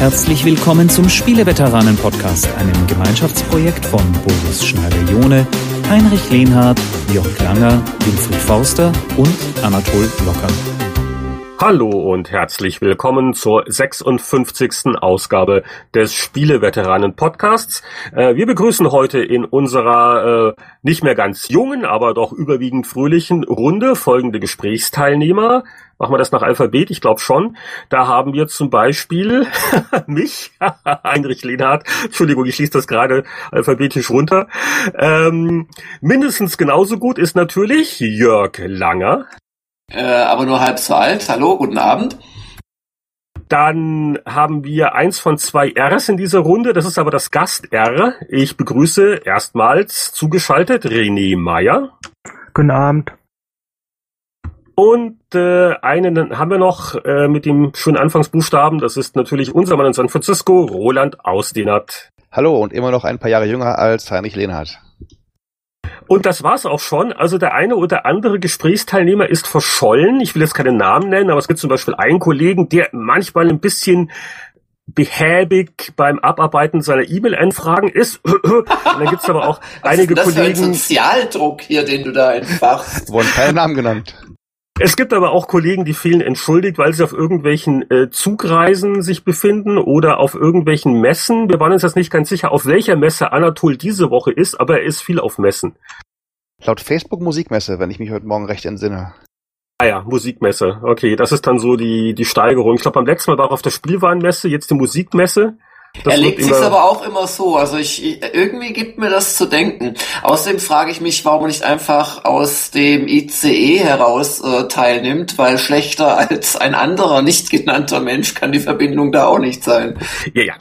Herzlich willkommen zum Spieleveteranen-Podcast, einem Gemeinschaftsprojekt von Boris Schneider-Jone, Heinrich Lehnhardt, Jörg Langer, Winfried Forster und Anatol Locker. Hallo und herzlich willkommen zur 56. Ausgabe des Spieleveteranen Podcasts. Äh, wir begrüßen heute in unserer äh, nicht mehr ganz jungen, aber doch überwiegend fröhlichen Runde folgende Gesprächsteilnehmer. Machen wir das nach Alphabet? Ich glaube schon. Da haben wir zum Beispiel mich, Heinrich Lehnhardt. Entschuldigung, ich schließe das gerade alphabetisch runter. Ähm, mindestens genauso gut ist natürlich Jörg Langer äh, aber nur halb so alt. Hallo, guten Abend. Dann haben wir eins von zwei Rs in dieser Runde. Das ist aber das Gast-R. Ich begrüße erstmals zugeschaltet René Meyer. Guten Abend. Und äh, einen haben wir noch äh, mit dem schönen Anfangsbuchstaben. Das ist natürlich unser Mann in San Francisco, Roland Ausdenert. Hallo und immer noch ein paar Jahre jünger als Heinrich Lehnhardt. Und das war's auch schon. Also der eine oder andere Gesprächsteilnehmer ist verschollen. Ich will jetzt keine Namen nennen, aber es gibt zum Beispiel einen Kollegen, der manchmal ein bisschen behäbig beim Abarbeiten seiner E-Mail-Anfragen ist. Und dann gibt's aber auch einige Was ist das Kollegen. Für ein Sozialdruck hier, den du da entfachst. Wurden keine Namen genannt. Es gibt aber auch Kollegen, die fehlen entschuldigt, weil sie auf irgendwelchen äh, Zugreisen sich befinden oder auf irgendwelchen Messen. Wir waren uns jetzt nicht ganz sicher, auf welcher Messe Anatol diese Woche ist, aber er ist viel auf Messen. Laut Facebook Musikmesse, wenn ich mich heute Morgen recht entsinne. Ah ja, Musikmesse. Okay, das ist dann so die, die Steigerung. Ich glaube, beim letzten Mal war er auf der Spielwarenmesse, jetzt die Musikmesse. Das er legt sich aber auch immer so. Also ich, irgendwie gibt mir das zu denken. Außerdem frage ich mich, warum er nicht einfach aus dem ICE heraus äh, teilnimmt, weil schlechter als ein anderer nicht genannter Mensch kann die Verbindung da auch nicht sein. Ja, ja.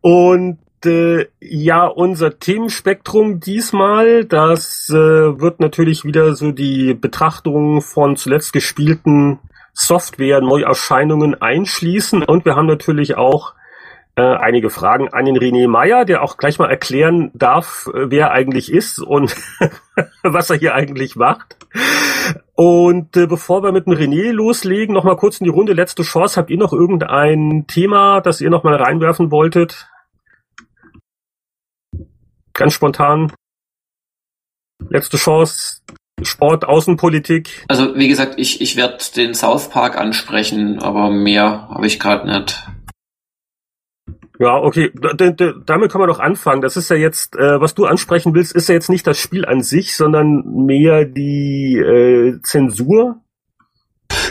Und äh, ja, unser Themenspektrum diesmal, das äh, wird natürlich wieder so die Betrachtung von zuletzt gespielten Software-Neuerscheinungen einschließen. Und wir haben natürlich auch einige Fragen an den René Meyer, der auch gleich mal erklären darf, äh, wer eigentlich ist und was er hier eigentlich macht. Und äh, bevor wir mit dem René loslegen, noch mal kurz in die Runde. Letzte Chance. Habt ihr noch irgendein Thema, das ihr noch mal reinwerfen wolltet? Ganz spontan. Letzte Chance. Sport, Außenpolitik. Also wie gesagt, ich, ich werde den South Park ansprechen, aber mehr habe ich gerade nicht. Ja, okay, damit können wir doch anfangen. Das ist ja jetzt, äh, was du ansprechen willst, ist ja jetzt nicht das Spiel an sich, sondern mehr die äh, Zensur.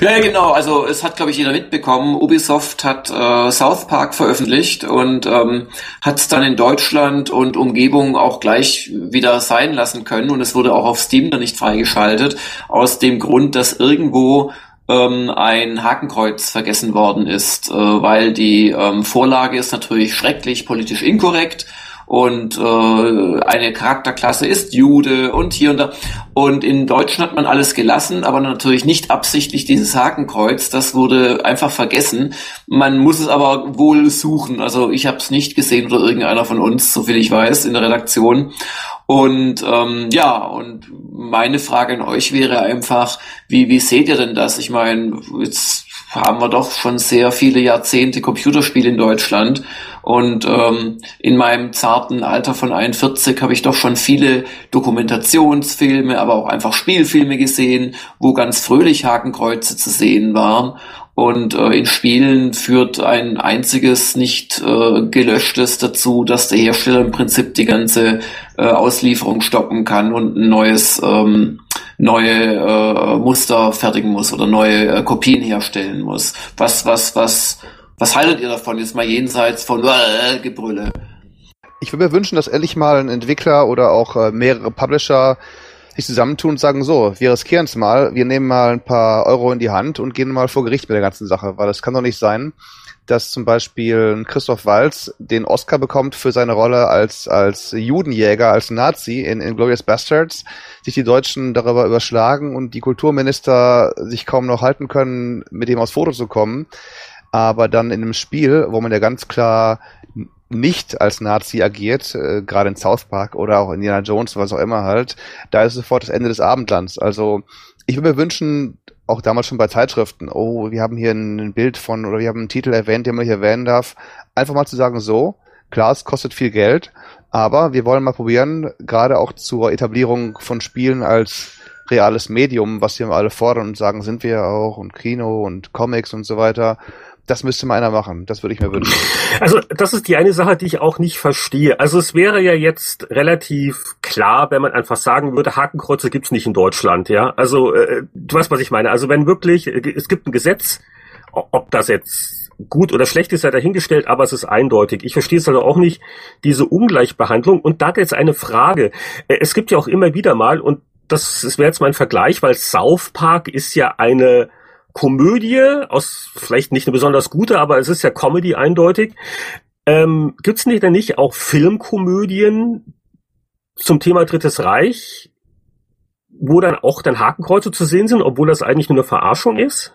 Ja, ja, genau. Also es hat, glaube ich, jeder mitbekommen. Ubisoft hat äh, South Park veröffentlicht und ähm, hat es dann in Deutschland und Umgebung auch gleich wieder sein lassen können. Und es wurde auch auf Steam dann nicht freigeschaltet, aus dem Grund, dass irgendwo ähm, ein Hakenkreuz vergessen worden ist, äh, weil die ähm, Vorlage ist natürlich schrecklich politisch inkorrekt und äh, eine Charakterklasse ist Jude und hier und da. Und in Deutschland hat man alles gelassen, aber natürlich nicht absichtlich dieses Hakenkreuz. Das wurde einfach vergessen. Man muss es aber wohl suchen. Also ich habe es nicht gesehen oder irgendeiner von uns, soviel ich weiß, in der Redaktion. Und ähm, ja, und meine Frage an euch wäre einfach, wie, wie seht ihr denn das? Ich meine, jetzt haben wir doch schon sehr viele Jahrzehnte Computerspiele in Deutschland. Und ähm, in meinem zarten Alter von 41 habe ich doch schon viele Dokumentationsfilme, aber auch einfach Spielfilme gesehen, wo ganz fröhlich Hakenkreuze zu sehen waren. Und äh, in Spielen führt ein einziges nicht äh, gelöschtes dazu, dass der Hersteller im Prinzip die ganze äh, Auslieferung stoppen kann und ein neues ähm, neue äh, Muster fertigen muss oder neue äh, Kopien herstellen muss. Was was was was haltet ihr davon jetzt mal jenseits von äh, Gebrülle? Ich würde mir wünschen, dass endlich mal ein Entwickler oder auch äh, mehrere Publisher sich zusammentun und sagen, so, wir riskieren es mal, wir nehmen mal ein paar Euro in die Hand und gehen mal vor Gericht mit der ganzen Sache, weil das kann doch nicht sein, dass zum Beispiel Christoph Walz den Oscar bekommt für seine Rolle als, als Judenjäger, als Nazi in, in Glorious Bastards, sich die Deutschen darüber überschlagen und die Kulturminister sich kaum noch halten können, mit dem aufs Foto zu kommen. Aber dann in einem Spiel, wo man ja ganz klar nicht als Nazi agiert, äh, gerade in South Park oder auch Indiana Jones, was auch immer halt, da ist sofort das Ende des Abendlands. Also ich würde mir wünschen, auch damals schon bei Zeitschriften, oh, wir haben hier ein Bild von oder wir haben einen Titel erwähnt, den man hier erwähnen darf. Einfach mal zu sagen, so, klar, es kostet viel Geld, aber wir wollen mal probieren, gerade auch zur Etablierung von Spielen als reales Medium, was wir alle fordern und sagen, sind wir auch und Kino und Comics und so weiter. Das müsste mal einer machen. Das würde ich mir wünschen. Also das ist die eine Sache, die ich auch nicht verstehe. Also es wäre ja jetzt relativ klar, wenn man einfach sagen würde, Hakenkreuze gibt's nicht in Deutschland. Ja, also äh, du weißt, was ich meine. Also wenn wirklich, es gibt ein Gesetz, ob das jetzt gut oder schlecht ist, sei dahingestellt, aber es ist eindeutig. Ich verstehe es also auch nicht, diese Ungleichbehandlung. Und da jetzt eine Frage. Äh, es gibt ja auch immer wieder mal, und das, das wäre jetzt mein Vergleich, weil South Park ist ja eine Komödie, aus vielleicht nicht eine besonders gute, aber es ist ja Comedy eindeutig. Ähm, Gibt es nicht denn nicht auch Filmkomödien zum Thema Drittes Reich, wo dann auch dann Hakenkreuze zu sehen sind, obwohl das eigentlich nur eine Verarschung ist?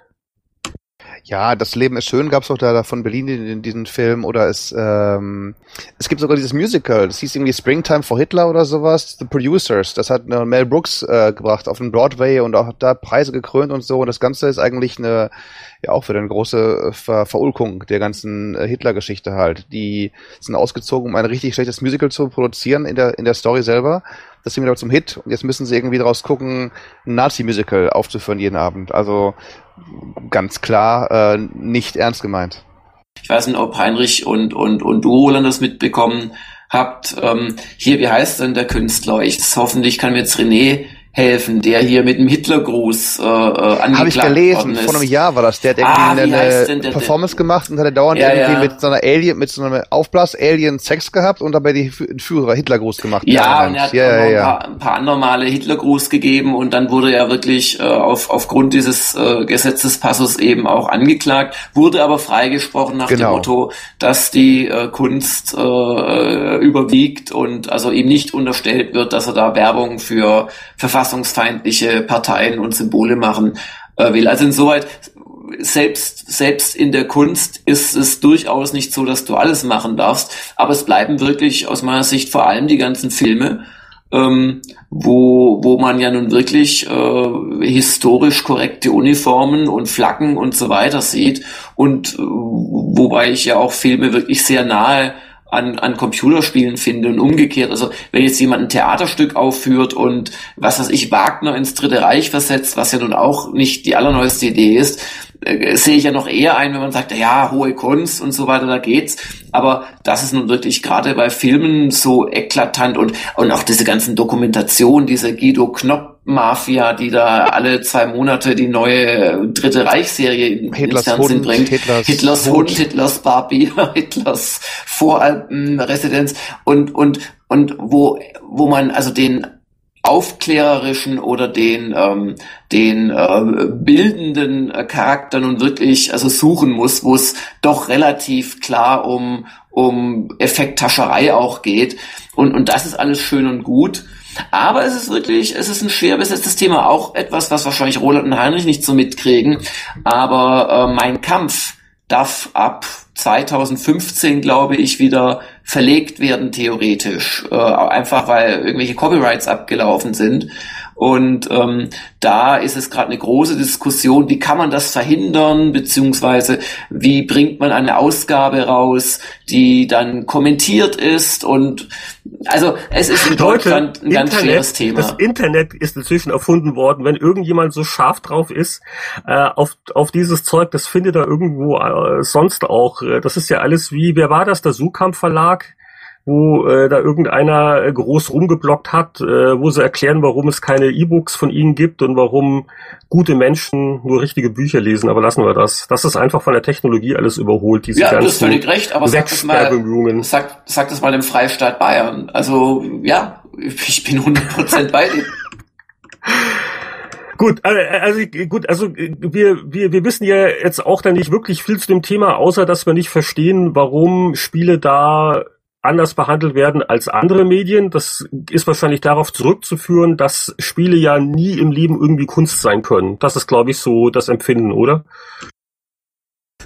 Ja, das Leben ist schön, gab's auch da von Berlin in, diesen Film. Oder es ähm, es gibt sogar dieses Musical, das hieß irgendwie Springtime for Hitler oder sowas, The Producers, das hat äh, Mel Brooks äh, gebracht auf den Broadway und auch da Preise gekrönt und so. Und das Ganze ist eigentlich eine ja auch für eine große äh, Ver Verulkung der ganzen äh, Hitler-Geschichte halt. Die sind ausgezogen, um ein richtig schlechtes Musical zu produzieren in der in der Story selber. Das ging wieder zum Hit. Und jetzt müssen sie irgendwie daraus gucken, ein Nazi-Musical aufzuführen jeden Abend. Also ganz klar äh, nicht ernst gemeint. Ich weiß nicht, ob Heinrich und, und, und du, Roland, das mitbekommen habt. Ähm, hier, wie heißt denn der Künstler? Ich, hoffentlich kann mir jetzt René helfen, der hier mit dem Hitlergruß äh, äh angeklagt Habe ich gelesen, vor einem Jahr war das. Der hat irgendwie ah, eine, der, Performance gemacht und hat er dauernd ja, irgendwie ja. mit so einer Alien, mit so einem Aufblas-Alien Sex gehabt und dabei die Führer Hitlergruß gemacht. Ja, und er hat ja, ja, ein, paar, ein paar anormale Hitlergruß gegeben und dann wurde er wirklich äh, auf, aufgrund dieses äh, Gesetzespassus eben auch angeklagt, wurde aber freigesprochen nach genau. dem Motto, dass die äh, Kunst äh, überwiegt und also ihm nicht unterstellt wird, dass er da Werbung für Verfassung verfassungsfeindliche Parteien und Symbole machen äh, will. Also insoweit, selbst, selbst in der Kunst ist es durchaus nicht so, dass du alles machen darfst, aber es bleiben wirklich aus meiner Sicht vor allem die ganzen Filme, ähm, wo, wo man ja nun wirklich äh, historisch korrekte Uniformen und Flaggen und so weiter sieht und äh, wobei ich ja auch Filme wirklich sehr nahe an, an Computerspielen finde und umgekehrt. Also wenn jetzt jemand ein Theaterstück aufführt und was weiß ich, Wagner ins Dritte Reich versetzt, was ja nun auch nicht die allerneueste Idee ist, äh, sehe ich ja noch eher ein, wenn man sagt, ja, hohe Kunst und so weiter, da geht's. Aber das ist nun wirklich gerade bei Filmen so eklatant und, und auch diese ganzen Dokumentationen, diese Guido Knopp Mafia, die da alle zwei Monate die neue Dritte Reichserie ins Fernsehen Hund, bringt. Hitlers, Hitlers Hund, Hund, Hitlers Barbie, Hitlers Voralpenresidenz und, und, und wo, wo man also den aufklärerischen oder den den, den äh, bildenden Charakter nun wirklich also suchen muss, wo es doch relativ klar um, um Effekttascherei auch geht. Und, und das ist alles schön und gut. Aber es ist wirklich, es ist ein schwer besetztes Thema. Auch etwas, was wahrscheinlich Roland und Heinrich nicht so mitkriegen. Aber äh, mein Kampf darf ab 2015, glaube ich, wieder verlegt werden, theoretisch. Äh, einfach weil irgendwelche Copyrights abgelaufen sind. Und ähm, da ist es gerade eine große Diskussion, wie kann man das verhindern, beziehungsweise wie bringt man eine Ausgabe raus, die dann kommentiert ist. Und also es ist in Deutschland ein ganz schweres Thema. Das Internet ist inzwischen erfunden worden. Wenn irgendjemand so scharf drauf ist, äh, auf, auf dieses Zeug, das findet er irgendwo äh, sonst auch. Das ist ja alles wie, wer war das, der Sukamp Verlag? Wo äh, da irgendeiner äh, groß rumgeblockt hat, äh, wo sie erklären, warum es keine E-Books von ihnen gibt und warum gute Menschen nur richtige Bücher lesen. Aber lassen wir das. Das ist einfach von der Technologie alles überholt. Diese ja, du hast völlig recht, aber sag das, mal, sag, sag das mal dem Freistaat Bayern. Also ja, ich bin 100% bei dir. Gut, äh, also gut, also wir, wir, wir wissen ja jetzt auch da nicht wirklich viel zu dem Thema, außer dass wir nicht verstehen, warum Spiele da anders behandelt werden als andere Medien. Das ist wahrscheinlich darauf zurückzuführen, dass Spiele ja nie im Leben irgendwie Kunst sein können. Das ist, glaube ich, so das Empfinden, oder?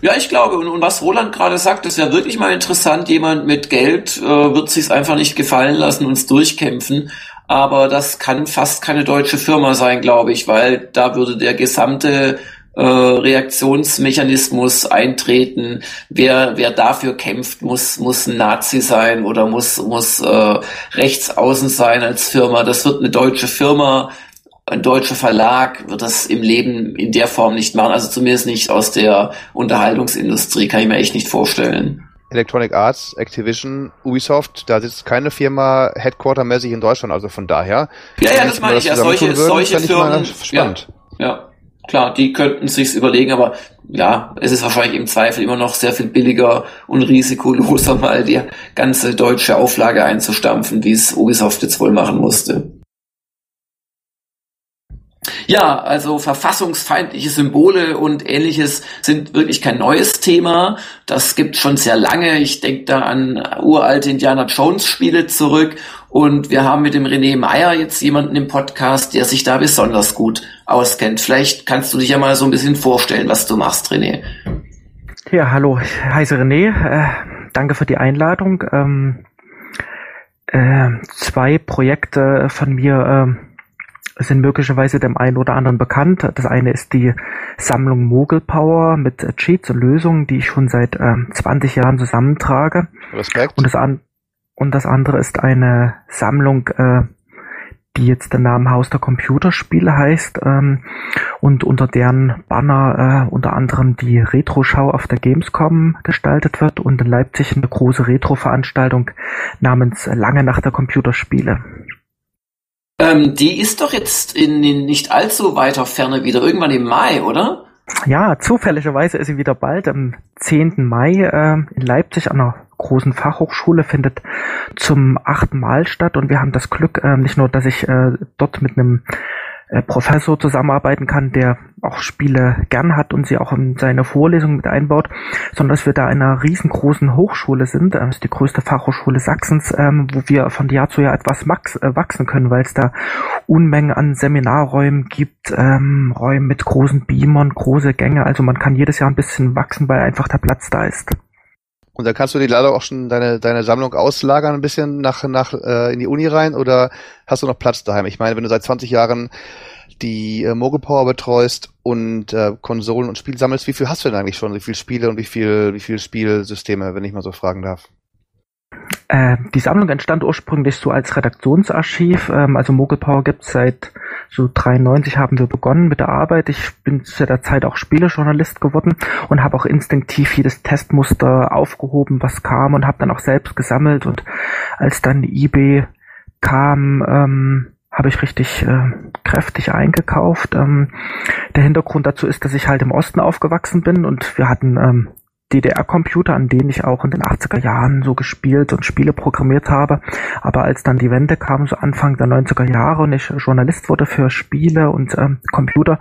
Ja, ich glaube, und, und was Roland gerade sagt, ist ja wirklich mal interessant. Jemand mit Geld äh, wird sich einfach nicht gefallen lassen, uns durchkämpfen. aber das kann fast keine deutsche Firma sein, glaube ich, weil da würde der gesamte äh, Reaktionsmechanismus eintreten. Wer, wer dafür kämpft, muss, muss ein Nazi sein oder muss, muss äh, rechtsaußen sein als Firma. Das wird eine deutsche Firma, ein deutscher Verlag wird das im Leben in der Form nicht machen. Also zumindest nicht aus der Unterhaltungsindustrie, kann ich mir echt nicht vorstellen. Electronic Arts, Activision, Ubisoft, da sitzt keine Firma headquartermäßig in Deutschland, also von daher. Ja, ja, das meine ich ja. Solche, würden, solche Firmen. Spannend. Ja, ja, klar, die könnten sich's überlegen, aber ja, es ist wahrscheinlich im Zweifel immer noch sehr viel billiger und risikoloser, mal die ganze deutsche Auflage einzustampfen, wie es Ubisoft jetzt wohl machen musste. Ja, also verfassungsfeindliche Symbole und ähnliches sind wirklich kein neues Thema. Das gibt schon sehr lange. Ich denke da an uralte Indiana Jones Spiele zurück. Und wir haben mit dem René Meyer jetzt jemanden im Podcast, der sich da besonders gut auskennt. Vielleicht kannst du dich ja mal so ein bisschen vorstellen, was du machst, René. Ja, hallo, ich heiße René. Äh, danke für die Einladung. Ähm, äh, zwei Projekte von mir äh, sind möglicherweise dem einen oder anderen bekannt. Das eine ist die Sammlung Mogul Power mit Cheats und Lösungen, die ich schon seit äh, 20 Jahren zusammentrage. Respekt. Und das, an und das andere ist eine Sammlung, äh, die jetzt der Name Haus der Computerspiele heißt ähm, und unter deren Banner äh, unter anderem die Retro-Schau auf der Gamescom gestaltet wird und in Leipzig eine große Retro-Veranstaltung namens Lange nach der Computerspiele. Ähm, die ist doch jetzt in, in nicht allzu weiter Ferne wieder, irgendwann im Mai, oder? Ja, zufälligerweise ist sie wieder bald. Am 10. Mai äh, in Leipzig an einer großen Fachhochschule findet zum achten Mal statt. Und wir haben das Glück, äh, nicht nur, dass ich äh, dort mit einem äh, Professor zusammenarbeiten kann, der auch Spiele gern hat und sie auch in seine Vorlesungen mit einbaut, sondern dass wir da in einer riesengroßen Hochschule sind, das ist die größte Fachhochschule Sachsens, ähm, wo wir von Jahr zu Jahr etwas äh, wachsen können, weil es da Unmengen an Seminarräumen gibt, ähm, Räume mit großen Beamern, große Gänge, also man kann jedes Jahr ein bisschen wachsen, weil einfach der Platz da ist. Und dann kannst du dir leider auch schon deine, deine Sammlung auslagern ein bisschen nach, nach äh, in die Uni rein oder hast du noch Platz daheim? Ich meine, wenn du seit 20 Jahren die äh, Mogul Power betreust und äh, Konsolen und Spiel sammelst, wie viel hast du denn eigentlich schon? Wie viele Spiele und wie viel, wie viel Spielsysteme, wenn ich mal so fragen darf? Äh, die Sammlung entstand ursprünglich so als Redaktionsarchiv. Ähm, also Mogul Power gibt's seit so 93 haben wir begonnen mit der Arbeit. Ich bin zu der Zeit auch Spielejournalist geworden und habe auch instinktiv jedes Testmuster aufgehoben, was kam und habe dann auch selbst gesammelt. Und als dann eBay kam, ähm, habe ich richtig äh, kräftig eingekauft. Ähm, der Hintergrund dazu ist, dass ich halt im Osten aufgewachsen bin und wir hatten ähm, DDR-Computer, an denen ich auch in den 80er Jahren so gespielt und Spiele programmiert habe. Aber als dann die Wende kam, so Anfang der 90er Jahre und ich Journalist wurde für Spiele und ähm, Computer,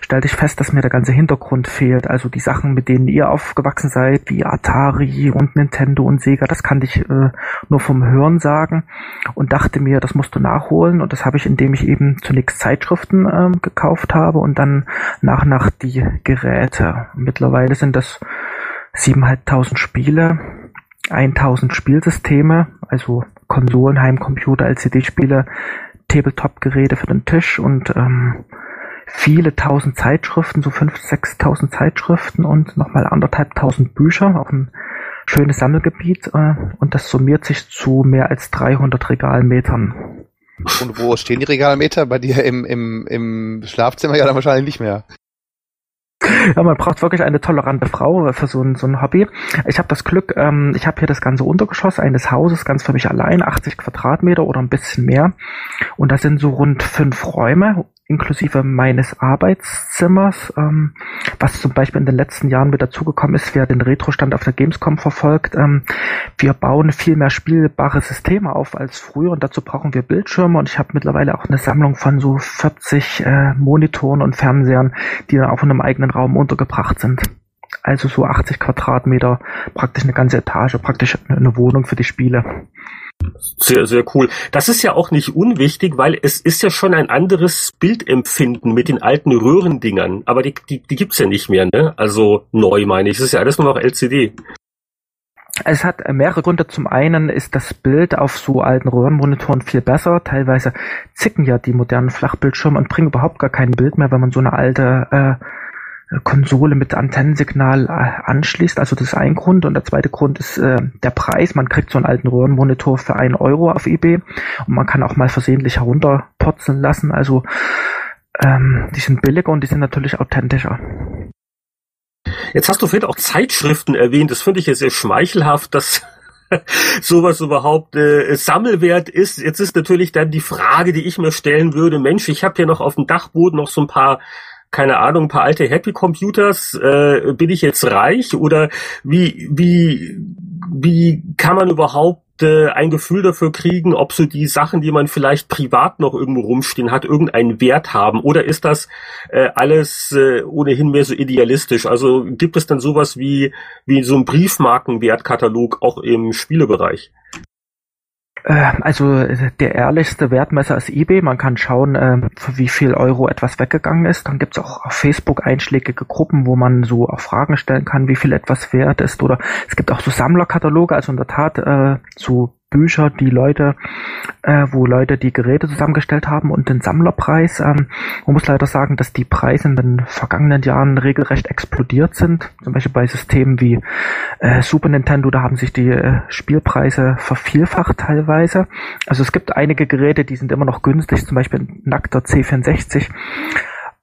stellte ich fest, dass mir der ganze Hintergrund fehlt. Also die Sachen, mit denen ihr aufgewachsen seid, wie Atari und Nintendo und Sega, das kannte ich äh, nur vom Hören sagen und dachte mir, das musst du nachholen. Und das habe ich, indem ich eben zunächst Zeitschriften ähm, gekauft habe und dann nach nach die Geräte. Mittlerweile sind das 7.500 Spiele, 1000 Spielsysteme, also Konsolen, Heimcomputer, LCD-Spiele, Tabletop-Geräte für den Tisch und ähm, viele tausend Zeitschriften, so 5.000, 6.000 Zeitschriften und nochmal anderthalb tausend Bücher, auch ein schönes Sammelgebiet äh, und das summiert sich zu mehr als 300 Regalmetern. Und wo stehen die Regalmeter? Bei dir im, im, im Schlafzimmer ja dann wahrscheinlich nicht mehr. Ja, man braucht wirklich eine tolerante Frau für so ein, so ein Hobby. Ich habe das Glück, ähm, ich habe hier das ganze Untergeschoss eines Hauses ganz für mich allein, 80 Quadratmeter oder ein bisschen mehr. Und da sind so rund fünf Räume inklusive meines Arbeitszimmers, ähm, was zum Beispiel in den letzten Jahren mit dazugekommen ist, wer den Retro-Stand auf der Gamescom verfolgt. Ähm, wir bauen viel mehr spielbare Systeme auf als früher und dazu brauchen wir Bildschirme und ich habe mittlerweile auch eine Sammlung von so 40 äh, Monitoren und Fernsehern, die dann auch in einem eigenen Raum untergebracht sind. Also so 80 Quadratmeter, praktisch eine ganze Etage, praktisch eine Wohnung für die Spiele. Sehr, sehr cool. Das ist ja auch nicht unwichtig, weil es ist ja schon ein anderes Bildempfinden mit den alten Röhrendingern. Aber die, die, die gibt's ja nicht mehr, ne? Also neu meine ich. Es ist ja alles nur noch LCD. Es hat mehrere Gründe. Zum einen ist das Bild auf so alten Röhrenmonitoren viel besser. Teilweise zicken ja die modernen Flachbildschirme und bringen überhaupt gar kein Bild mehr, wenn man so eine alte äh, Konsole mit Antennensignal äh, anschließt. Also das ist ein Grund. Und der zweite Grund ist äh, der Preis. Man kriegt so einen alten Röhrenmonitor für einen Euro auf eBay und man kann auch mal versehentlich herunterpotzeln lassen. Also ähm, die sind billiger und die sind natürlich authentischer. Jetzt hast du vorhin auch Zeitschriften erwähnt. Das finde ich ja sehr schmeichelhaft, dass sowas überhaupt äh, Sammelwert ist. Jetzt ist natürlich dann die Frage, die ich mir stellen würde, Mensch, ich habe hier noch auf dem Dachboden noch so ein paar keine Ahnung, ein paar alte Happy Computers, äh, bin ich jetzt reich oder wie, wie, wie kann man überhaupt äh, ein Gefühl dafür kriegen, ob so die Sachen, die man vielleicht privat noch irgendwo rumstehen hat, irgendeinen Wert haben? Oder ist das äh, alles äh, ohnehin mehr so idealistisch? Also gibt es dann sowas wie, wie so ein Briefmarkenwertkatalog auch im Spielebereich? Äh, also der ehrlichste Wertmesser ist eBay. Man kann schauen, ähm, für wie viel Euro etwas weggegangen ist. Dann gibt es auch auf Facebook einschlägige Gruppen, wo man so auch Fragen stellen kann, wie viel etwas wert ist. Oder es gibt auch so Sammlerkataloge, also in der Tat äh, so Bücher, die Leute, äh, wo Leute die Geräte zusammengestellt haben und den Sammlerpreis. Ähm, man muss leider sagen, dass die Preise in den vergangenen Jahren regelrecht explodiert sind. Zum Beispiel bei Systemen wie äh, Super Nintendo, da haben sich die äh, Spielpreise vervielfacht teilweise. Also es gibt einige Geräte, die sind immer noch günstig, zum Beispiel nackter C64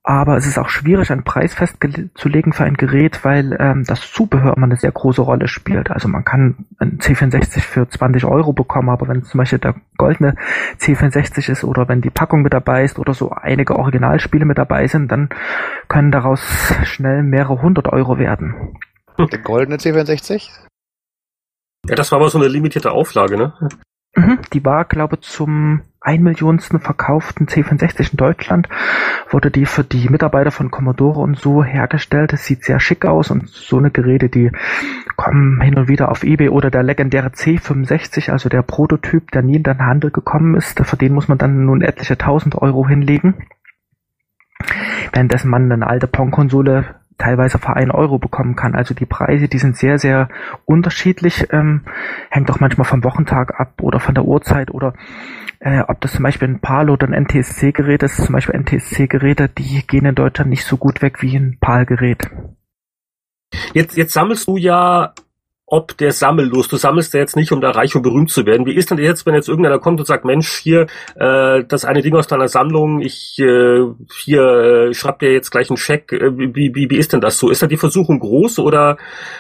aber es ist auch schwierig, einen Preis festzulegen für ein Gerät, weil ähm, das Zubehör immer eine sehr große Rolle spielt. Also man kann ein C64 für 20 Euro bekommen, aber wenn zum Beispiel der goldene C64 ist oder wenn die Packung mit dabei ist oder so einige Originalspiele mit dabei sind, dann können daraus schnell mehrere hundert Euro werden. Der goldene C64? Ja, das war aber so eine limitierte Auflage, ne? Mhm, die war, glaube zum ein Millionsten verkauften C64 in Deutschland wurde die für die Mitarbeiter von Commodore und so hergestellt. Es sieht sehr schick aus und so eine Geräte, die kommen hin und wieder auf eBay oder der legendäre C65, also der Prototyp, der nie in den Handel gekommen ist. Für den muss man dann nun etliche tausend Euro hinlegen. Währenddessen man eine alte Pong-Konsole teilweise für einen Euro bekommen kann. Also die Preise, die sind sehr, sehr unterschiedlich, ähm, hängt auch manchmal vom Wochentag ab oder von der Uhrzeit oder äh, ob das zum Beispiel ein PAL oder ein NTSC-Gerät ist. Zum Beispiel NTSC-Geräte, die gehen in Deutschland nicht so gut weg wie ein PAL-Gerät. Jetzt, jetzt sammelst du ja ob der Sammellust. Du sammelst ja jetzt nicht, um da reich und berühmt zu werden. Wie ist denn jetzt, wenn jetzt irgendeiner kommt und sagt, Mensch, hier, äh, das eine Ding aus deiner Sammlung, ich äh, hier äh, schreib dir jetzt gleich einen Scheck. Äh, wie, wie, wie ist denn das so? Ist da die Versuchung groß oder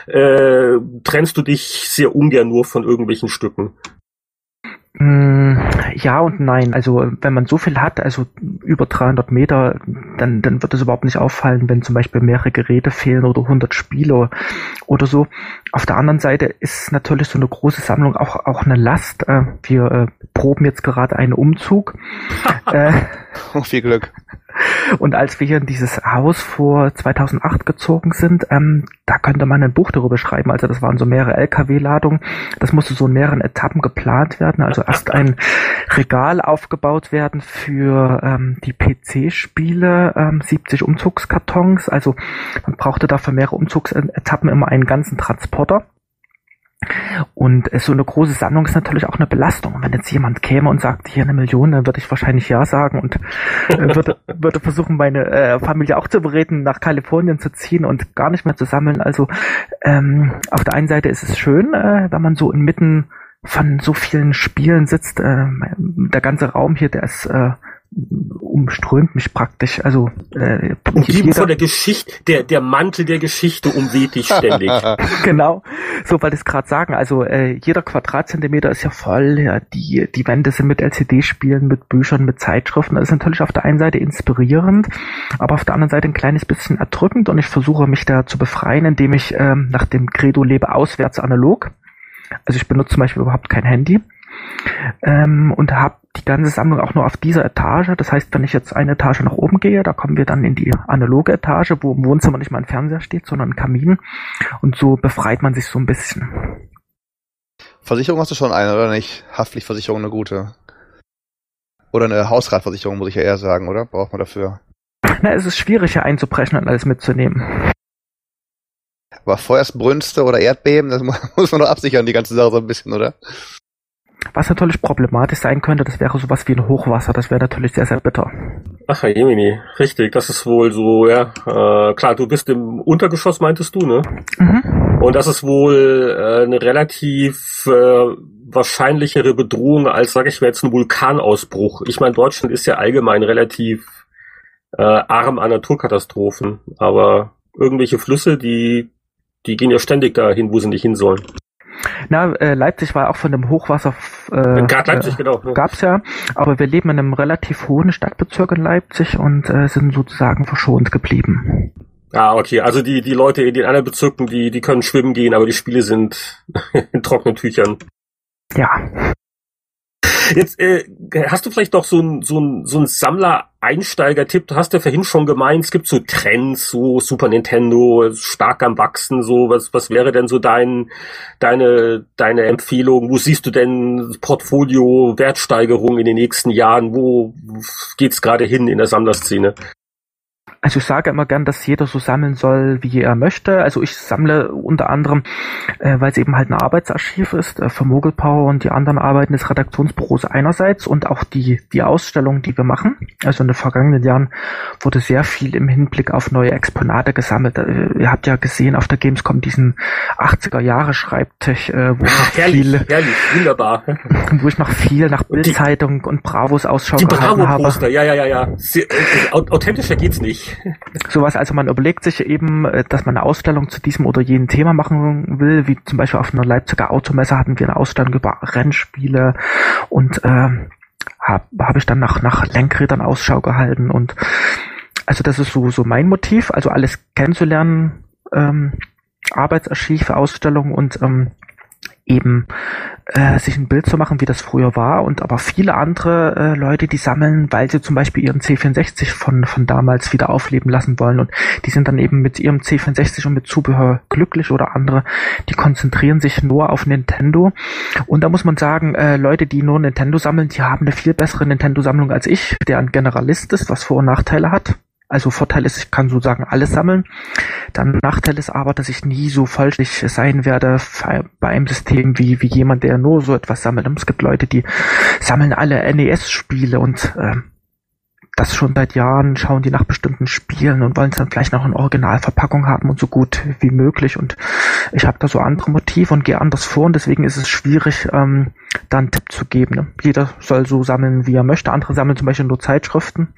äh, trennst du dich sehr ungern nur von irgendwelchen Stücken? Mm, ja und nein. Also wenn man so viel hat, also über 300 Meter, dann, dann wird es überhaupt nicht auffallen, wenn zum Beispiel mehrere Geräte fehlen oder 100 Spiele oder so. Auf der anderen Seite ist natürlich so eine große Sammlung auch, auch eine Last. Äh, wir äh, proben jetzt gerade einen Umzug. äh, oh, viel Glück. Und als wir hier in dieses Haus vor 2008 gezogen sind, ähm, da könnte man ein Buch darüber schreiben. Also das waren so mehrere LKW-Ladungen. Das musste so in mehreren Etappen geplant werden. Also erst ein Regal aufgebaut werden für ähm, die PC-Spiele, ähm, 70 Umzugskartons. Also man brauchte dafür mehrere Umzugsetappen immer einen ganzen Transporter. Und so eine große Sammlung ist natürlich auch eine Belastung. wenn jetzt jemand käme und sagt, hier eine Million, dann würde ich wahrscheinlich ja sagen und äh, würde, würde versuchen, meine äh, Familie auch zu bereden, nach Kalifornien zu ziehen und gar nicht mehr zu sammeln. Also ähm, auf der einen Seite ist es schön, äh, wenn man so inmitten von so vielen Spielen sitzt. Äh, der ganze Raum hier, der ist äh, umströmt mich praktisch. Also äh, umgeben von der Geschichte, der der Mantel der Geschichte umweht dich ständig. genau, so weil ich gerade sagen. Also äh, jeder Quadratzentimeter ist ja voll. Ja, die die Wände sind mit LCD-Spielen, mit Büchern, mit Zeitschriften. Das ist natürlich auf der einen Seite inspirierend, aber auf der anderen Seite ein kleines bisschen erdrückend. Und ich versuche mich da zu befreien, indem ich ähm, nach dem Credo lebe auswärts analog. Also ich benutze zum Beispiel überhaupt kein Handy ähm, und habe die ganze Sammlung auch nur auf dieser Etage. Das heißt, wenn ich jetzt eine Etage nach oben gehe, da kommen wir dann in die analoge Etage, wo im Wohnzimmer nicht mal ein Fernseher steht, sondern ein Kamin. Und so befreit man sich so ein bisschen. Versicherung hast du schon eine, oder nicht? Haftpflichtversicherung eine gute. Oder eine Hausratversicherung, muss ich ja eher sagen, oder? Braucht man dafür? Na, es ist schwierig, hier einzubrechen und alles mitzunehmen. Aber Feuersbrünste oder Erdbeben, das muss man doch absichern, die ganze Sache so ein bisschen, oder? Was natürlich problematisch sein könnte, das wäre sowas wie ein Hochwasser. Das wäre natürlich sehr, sehr bitter. Ach, Jemini, richtig. Das ist wohl so, ja. Äh, klar, du bist im Untergeschoss, meintest du, ne? Mhm. Und das ist wohl äh, eine relativ äh, wahrscheinlichere Bedrohung als, sage ich mal jetzt, ein Vulkanausbruch. Ich meine, Deutschland ist ja allgemein relativ äh, arm an Naturkatastrophen, aber irgendwelche Flüsse, die, die gehen ja ständig dahin, wo sie nicht hin sollen. Na, äh, Leipzig war auch von dem Hochwasser äh, Leipzig, äh, genau. gab's ja, aber wir leben in einem relativ hohen Stadtbezirk in Leipzig und äh, sind sozusagen verschont geblieben. Ah, okay. Also die, die Leute in den anderen Bezirken, die, die können schwimmen gehen, aber die Spiele sind in trockenen Tüchern. Ja. Jetzt äh, hast du vielleicht noch so ein so ein so ein Sammler-Einsteiger-Tipp. Du hast ja vorhin schon gemeint, es gibt so Trends, so Super Nintendo stark am wachsen. So was was wäre denn so dein deine deine Empfehlung? Wo siehst du denn Portfolio Wertsteigerung in den nächsten Jahren? Wo geht's gerade hin in der Sammlerszene? Also ich sage immer gern, dass jeder so sammeln soll, wie er möchte. Also ich sammle unter anderem, äh, weil es eben halt ein Arbeitsarchiv ist, äh, für Mogelpower und die anderen Arbeiten des Redaktionsbüros einerseits und auch die, die Ausstellung, die wir machen. Also in den vergangenen Jahren wurde sehr viel im Hinblick auf neue Exponate gesammelt. Äh, ihr habt ja gesehen auf der Gamescom diesen 80er Jahre Schreibtisch, äh, wo Ach, herrlich, viel, herrlich, wunderbar. Wo ich noch viel nach Bildzeitung und Bravos Ausschau die gehalten Bravo habe. Ja, ja, ja, ja. Sehr, äh, authentischer geht's nicht. Sowas, also man überlegt sich eben, äh, dass man eine Ausstellung zu diesem oder jenem Thema machen will, wie zum Beispiel auf einer Leipziger Automesse hatten wir eine Ausstellung über Rennspiele und äh, habe hab ich dann nach, nach Lenkrädern Ausschau gehalten und also das ist so, so mein Motiv, also alles kennenzulernen, ähm, Arbeitsarchive, Ausstellungen und ähm, eben äh, sich ein Bild zu machen, wie das früher war und aber viele andere äh, Leute, die sammeln, weil sie zum Beispiel ihren C64 von, von damals wieder aufleben lassen wollen und die sind dann eben mit ihrem C64 und mit Zubehör glücklich oder andere, die konzentrieren sich nur auf Nintendo und da muss man sagen, äh, Leute, die nur Nintendo sammeln, die haben eine viel bessere Nintendo-Sammlung als ich, der ein Generalist ist, was Vor- und Nachteile hat. Also Vorteil ist, ich kann sozusagen alles sammeln. Dann Nachteil ist aber, dass ich nie so vollständig sein werde bei einem System wie, wie jemand, der nur so etwas sammelt. Und es gibt Leute, die sammeln alle NES-Spiele und äh, das schon seit Jahren, schauen die nach bestimmten Spielen und wollen es dann vielleicht noch in Originalverpackung haben und so gut wie möglich. Und ich habe da so andere Motive und gehe anders vor und deswegen ist es schwierig, ähm, da einen Tipp zu geben. Ne? Jeder soll so sammeln, wie er möchte. Andere sammeln zum Beispiel nur Zeitschriften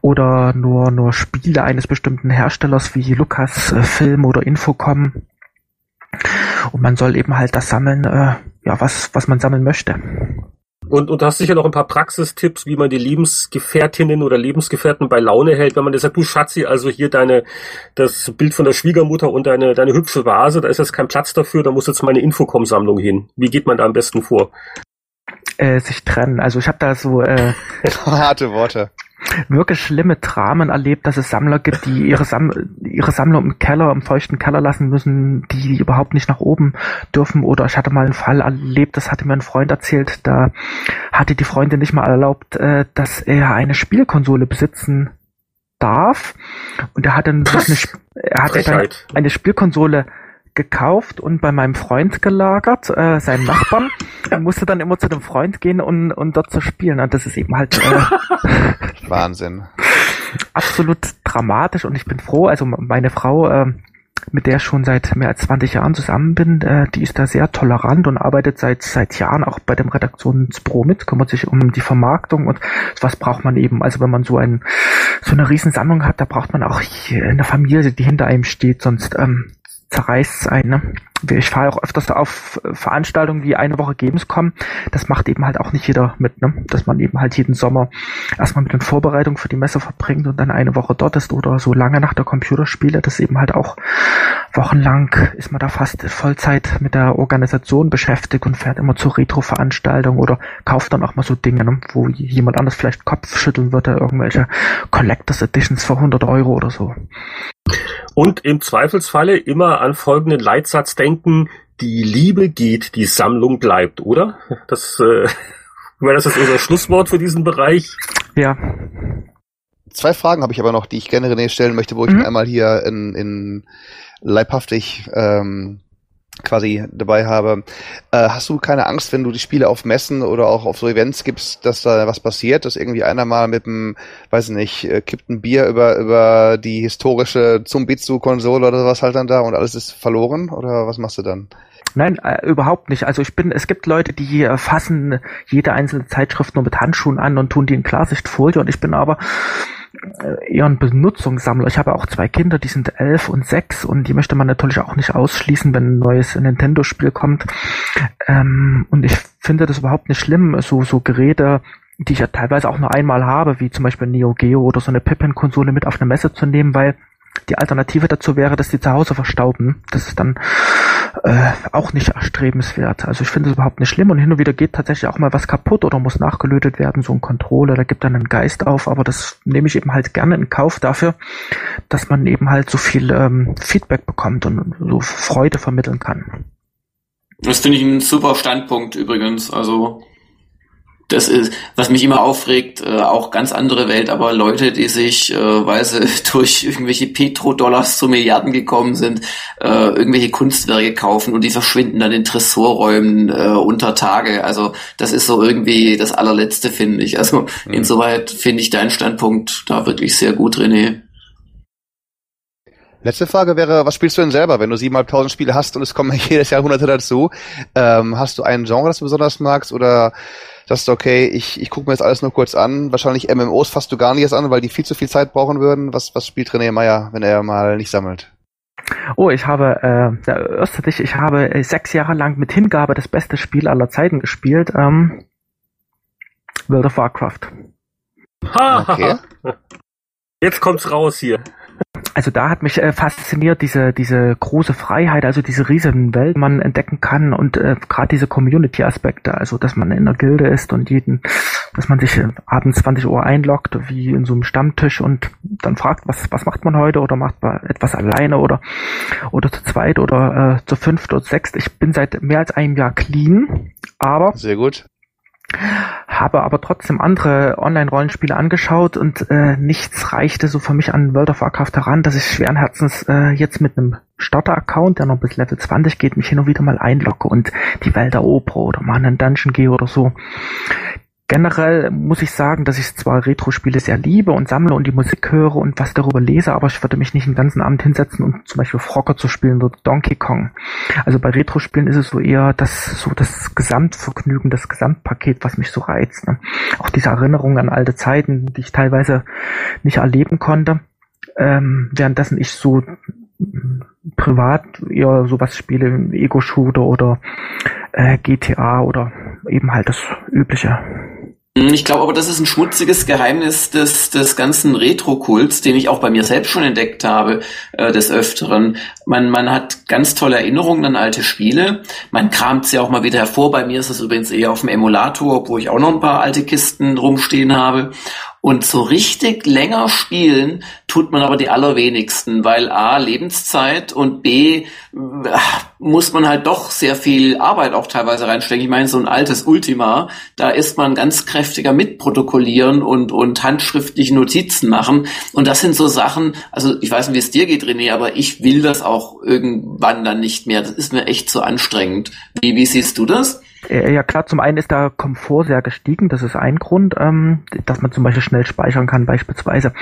oder nur, nur Spiele eines bestimmten Herstellers wie Lucas äh, Film oder Infocom. Und man soll eben halt das sammeln, äh, ja, was, was man sammeln möchte. Und, und hast sicher noch ein paar Praxistipps, wie man die Lebensgefährtinnen oder Lebensgefährten bei Laune hält, wenn man das sagt, du Schatzi, also hier deine, das Bild von der Schwiegermutter und deine, deine hübsche Vase, da ist jetzt kein Platz dafür, da muss jetzt meine Infocom-Sammlung hin. Wie geht man da am besten vor? Äh, sich trennen. Also ich habe da so äh, harte Worte wirklich schlimme Dramen erlebt, dass es Sammler gibt, die ihre, Sam ihre Sammlung im Keller, im feuchten Keller lassen müssen, die überhaupt nicht nach oben dürfen. Oder ich hatte mal einen Fall erlebt, das hatte mir ein Freund erzählt, da hatte die Freundin nicht mal erlaubt, äh, dass er eine Spielkonsole besitzen darf. Und er hat dann eine, er hatte dann eine Spielkonsole gekauft und bei meinem Freund gelagert, äh, seinem Nachbarn. Er musste dann immer zu dem Freund gehen und, und dort zu spielen. Und das ist eben halt äh, Wahnsinn. Absolut dramatisch und ich bin froh. Also meine Frau, äh, mit der ich schon seit mehr als 20 Jahren zusammen bin, äh, die ist da sehr tolerant und arbeitet seit seit Jahren auch bei dem Redaktionsbüro mit, kümmert sich um die Vermarktung und was braucht man eben. Also wenn man so ein so eine Riesensammlung hat, da braucht man auch eine Familie, die hinter einem steht, sonst ähm, zerreißt ein. Ich fahre auch öfters auf Veranstaltungen wie eine Woche Gamescom. Das macht eben halt auch nicht jeder mit, ne? dass man eben halt jeden Sommer erstmal mit den Vorbereitungen für die Messe verbringt und dann eine Woche dort ist oder so lange nach der Computerspiele. Das eben halt auch wochenlang ist man da fast Vollzeit mit der Organisation beschäftigt und fährt immer zu Retro-Veranstaltungen oder kauft dann auch mal so Dinge, ne? wo jemand anders vielleicht Kopf schütteln würde, irgendwelche Collectors Editions für 100 Euro oder so. Und im Zweifelsfalle immer an folgenden Leitsatz denken, die Liebe geht, die Sammlung bleibt, oder? Das, äh, das ist unser Schlusswort für diesen Bereich. Ja. zwei Fragen habe ich aber noch, die ich gerne René stellen möchte, wo ich mhm. einmal hier in, in leibhaftig ähm, quasi dabei habe. Äh, hast du keine Angst, wenn du die Spiele auf Messen oder auch auf so Events gibst, dass da was passiert, dass irgendwie einer mal mit einem, weiß nicht, äh, kippt ein Bier über über die historische Zumbitsu-Konsole oder was halt dann da und alles ist verloren? Oder was machst du dann? Nein, äh, überhaupt nicht. Also ich bin, es gibt Leute, die äh, fassen jede einzelne Zeitschrift nur mit Handschuhen an und tun die in Klarsichtfolie und ich bin aber äh, eher ein Benutzungssammler. Ich habe auch zwei Kinder, die sind elf und sechs und die möchte man natürlich auch nicht ausschließen, wenn ein neues Nintendo-Spiel kommt. Ähm, und ich finde das überhaupt nicht schlimm, so, so Geräte, die ich ja teilweise auch nur einmal habe, wie zum Beispiel Neo Geo oder so eine Pippin-Konsole mit auf eine Messe zu nehmen, weil die Alternative dazu wäre, dass die zu Hause verstauben. Das ist dann äh, auch nicht erstrebenswert. Also ich finde es überhaupt nicht schlimm und hin und wieder geht tatsächlich auch mal was kaputt oder muss nachgelötet werden, so ein Controller, da gibt dann einen Geist auf, aber das nehme ich eben halt gerne in Kauf dafür, dass man eben halt so viel ähm, Feedback bekommt und so Freude vermitteln kann. Das finde ich ein super Standpunkt übrigens. Also das ist, was mich immer aufregt, äh, auch ganz andere Welt, aber Leute, die sich, äh, weil sie durch irgendwelche Petrodollars zu Milliarden gekommen sind, äh, irgendwelche Kunstwerke kaufen und die verschwinden dann in Tresorräumen äh, unter Tage. Also das ist so irgendwie das allerletzte, finde ich. Also mhm. insoweit finde ich deinen Standpunkt da wirklich sehr gut, René. Letzte Frage wäre, was spielst du denn selber, wenn du siebeneinhalbtausend Spiele hast und es kommen jedes Jahr hunderte dazu? Ähm, hast du einen Genre, das du besonders magst oder sagst du, okay, ich, ich gucke mir jetzt alles nur kurz an. Wahrscheinlich MMOs fasst du gar nicht erst an, weil die viel zu viel Zeit brauchen würden. Was, was spielt René Meyer, wenn er mal nicht sammelt? Oh, ich habe, äh, dich, ich habe äh, sechs Jahre lang mit Hingabe das beste Spiel aller Zeiten gespielt. Ähm, World of Warcraft. okay. Jetzt kommt's raus hier also da hat mich äh, fasziniert diese diese große Freiheit, also diese riesen Welt, man entdecken kann und äh, gerade diese Community-Aspekte, also dass man in der Gilde ist und jeden, dass man sich äh, abends 20 Uhr einloggt, wie in so einem Stammtisch und dann fragt, was was macht man heute oder macht man etwas alleine oder oder zu zweit oder äh, zu fünft oder sechst. Ich bin seit mehr als einem Jahr clean, aber sehr gut habe aber trotzdem andere Online-Rollenspiele angeschaut und äh, nichts reichte so für mich an World of Warcraft heran, dass ich schweren Herzens äh, jetzt mit einem Starter-Account, der noch bis Level 20 geht, mich hin und wieder mal einlogge und die Welt erobere oder mal in einen Dungeon gehe oder so. Generell muss ich sagen, dass ich zwar Retro-Spiele sehr liebe und sammle und die Musik höre und was darüber lese, aber ich würde mich nicht den ganzen Abend hinsetzen, um zum Beispiel Frocker zu spielen oder Donkey Kong. Also bei Retro-Spielen ist es so eher das, so das Gesamtvergnügen, das Gesamtpaket, was mich so reizt. Ne? Auch diese Erinnerungen an alte Zeiten, die ich teilweise nicht erleben konnte, ähm, währenddessen ich so privat eher sowas spiele, Ego-Shooter oder äh, GTA oder eben halt das übliche. Hm, ich glaube aber, das ist ein schmutziges Geheimnis des, des ganzen Retro-Kults, den ich auch bei mir selbst schon entdeckt habe, äh, des Öfteren. Man, man hat ganz tolle Erinnerungen an alte Spiele. Man kramt sie auch mal wieder hervor. Bei mir ist es übrigens eher auf dem Emulator, wo ich auch noch ein paar alte Kisten rumstehen habe. Und so richtig länger spielen tut man aber die allerwenigsten, weil A, Lebenszeit und B, muss man halt doch sehr viel Arbeit auch teilweise reinstecken. Ich meine, so ein altes Ultima, da ist man ganz kräftiger mitprotokollieren und, und handschriftliche Notizen machen. Und das sind so Sachen, also ich weiß nicht, wie es dir geht, René, aber ich will das auch irgendwann dann nicht mehr. Das ist mir echt zu anstrengend. Wie, wie siehst du das? Äh, ja klar, zum einen ist der Komfort sehr gestiegen, das ist ein Grund, ähm, dass man zum Beispiel schnell speichern kann beispielsweise.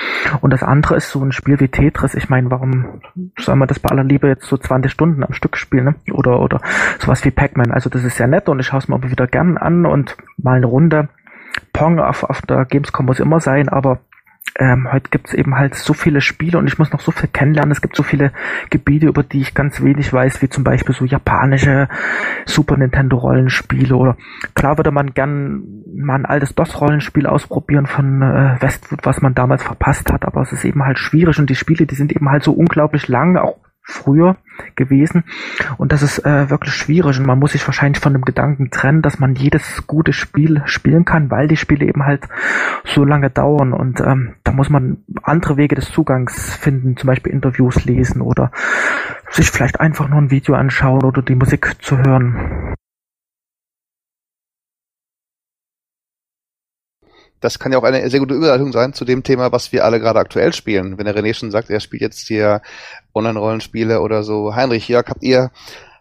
Und das andere ist so ein Spiel wie Tetris. Ich meine, warum soll man das bei aller Liebe jetzt so 20 Stunden am Stück spielen? Ne? Oder oder sowas wie Pac-Man. Also das ist sehr nett und ich schaue es mir wieder gern an und mal eine Runde. Pong auf, auf der Gamescom muss immer sein, aber ähm, heute gibt es eben halt so viele Spiele und ich muss noch so viel kennenlernen. Es gibt so viele Gebiete, über die ich ganz wenig weiß, wie zum Beispiel so japanische Super Nintendo Rollenspiele oder klar würde man gern mal ein altes DOS-Rollenspiel ausprobieren von äh, Westwood, was man damals verpasst hat, aber es ist eben halt schwierig und die Spiele, die sind eben halt so unglaublich lang, auch früher gewesen. Und das ist äh, wirklich schwierig und man muss sich wahrscheinlich von dem Gedanken trennen, dass man jedes gute Spiel spielen kann, weil die Spiele eben halt so lange dauern und ähm, da muss man andere Wege des Zugangs finden, zum Beispiel Interviews lesen oder sich vielleicht einfach nur ein Video anschauen oder die Musik zu hören. Das kann ja auch eine sehr gute Überleitung sein zu dem Thema, was wir alle gerade aktuell spielen. Wenn der René schon sagt, er spielt jetzt hier Online-Rollenspiele oder so. Heinrich, Jörg, habt ihr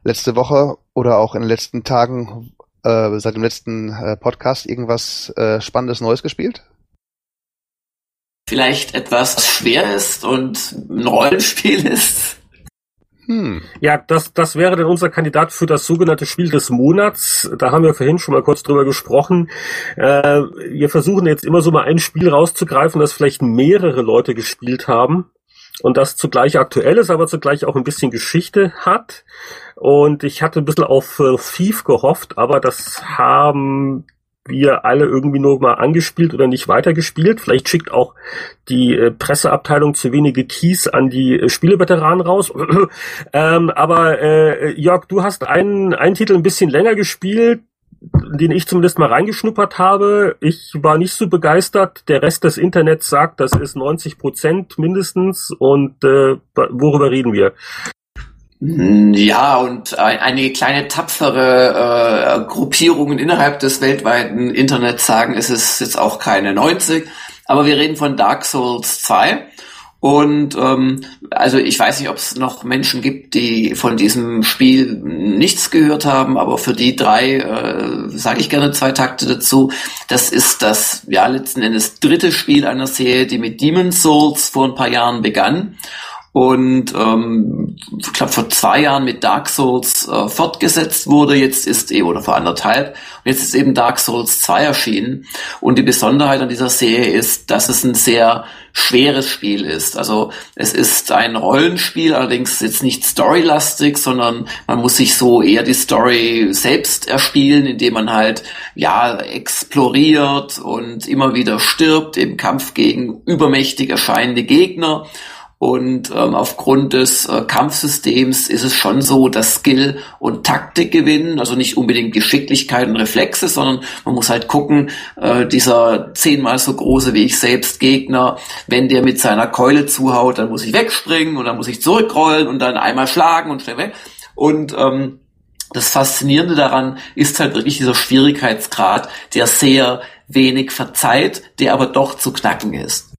letzte Woche oder auch in den letzten Tagen äh, seit dem letzten äh, Podcast irgendwas äh, Spannendes Neues gespielt? Vielleicht etwas schwer ist und ein Rollenspiel ist. Hm. Ja, das, das wäre dann unser Kandidat für das sogenannte Spiel des Monats. Da haben wir vorhin schon mal kurz drüber gesprochen. Äh, wir versuchen jetzt immer so mal ein Spiel rauszugreifen, das vielleicht mehrere Leute gespielt haben und das zugleich aktuell ist, aber zugleich auch ein bisschen Geschichte hat. Und ich hatte ein bisschen auf äh, Thief gehofft, aber das haben wir alle irgendwie nur mal angespielt oder nicht weitergespielt. Vielleicht schickt auch die äh, Presseabteilung zu wenige Keys an die äh, Spieleveteranen raus. ähm, aber äh, Jörg, du hast einen, einen Titel ein bisschen länger gespielt, den ich zumindest mal reingeschnuppert habe. Ich war nicht so begeistert. Der Rest des Internets sagt, das ist 90 Prozent mindestens. Und äh, worüber reden wir? Hm, ja, und einige kleine tapfere äh, Gruppierungen innerhalb des weltweiten Internets sagen, es ist jetzt auch keine 90, aber wir reden von Dark Souls 2. Und ähm, also ich weiß nicht, ob es noch Menschen gibt, die von diesem Spiel nichts gehört haben, aber für die drei äh, sage ich gerne zwei Takte dazu. Das ist das ja letzten Endes dritte Spiel einer Serie, die mit Demon's Souls vor ein paar Jahren begann und ähm, ich glaube vor zwei Jahren mit Dark Souls äh, fortgesetzt wurde. Jetzt ist eben, oder vor anderthalb, und jetzt ist eben Dark Souls 2 erschienen. Und die Besonderheit an dieser Serie ist, dass es ein sehr schweres Spiel ist. Also es ist ein Rollenspiel, allerdings jetzt nicht storylastig, sondern man muss sich so eher die Story selbst erspielen, indem man halt ja exploriert und immer wieder stirbt im Kampf gegen übermächtig erscheinende Gegner und ähm, aufgrund des äh, Kampfsystems ist es schon so, dass Skill und Taktik gewinnen, also nicht unbedingt Geschicklichkeit und Reflexe, sondern man muss halt gucken, äh, dieser zehnmal so große wie ich selbst Gegner, wenn der mit seiner Keule zuhaut, dann muss ich wegspringen und dann muss ich zurückrollen und dann einmal schlagen und schnell weg. Und ähm, das Faszinierende daran ist halt wirklich dieser Schwierigkeitsgrad, der sehr wenig verzeiht, der aber doch zu knacken ist.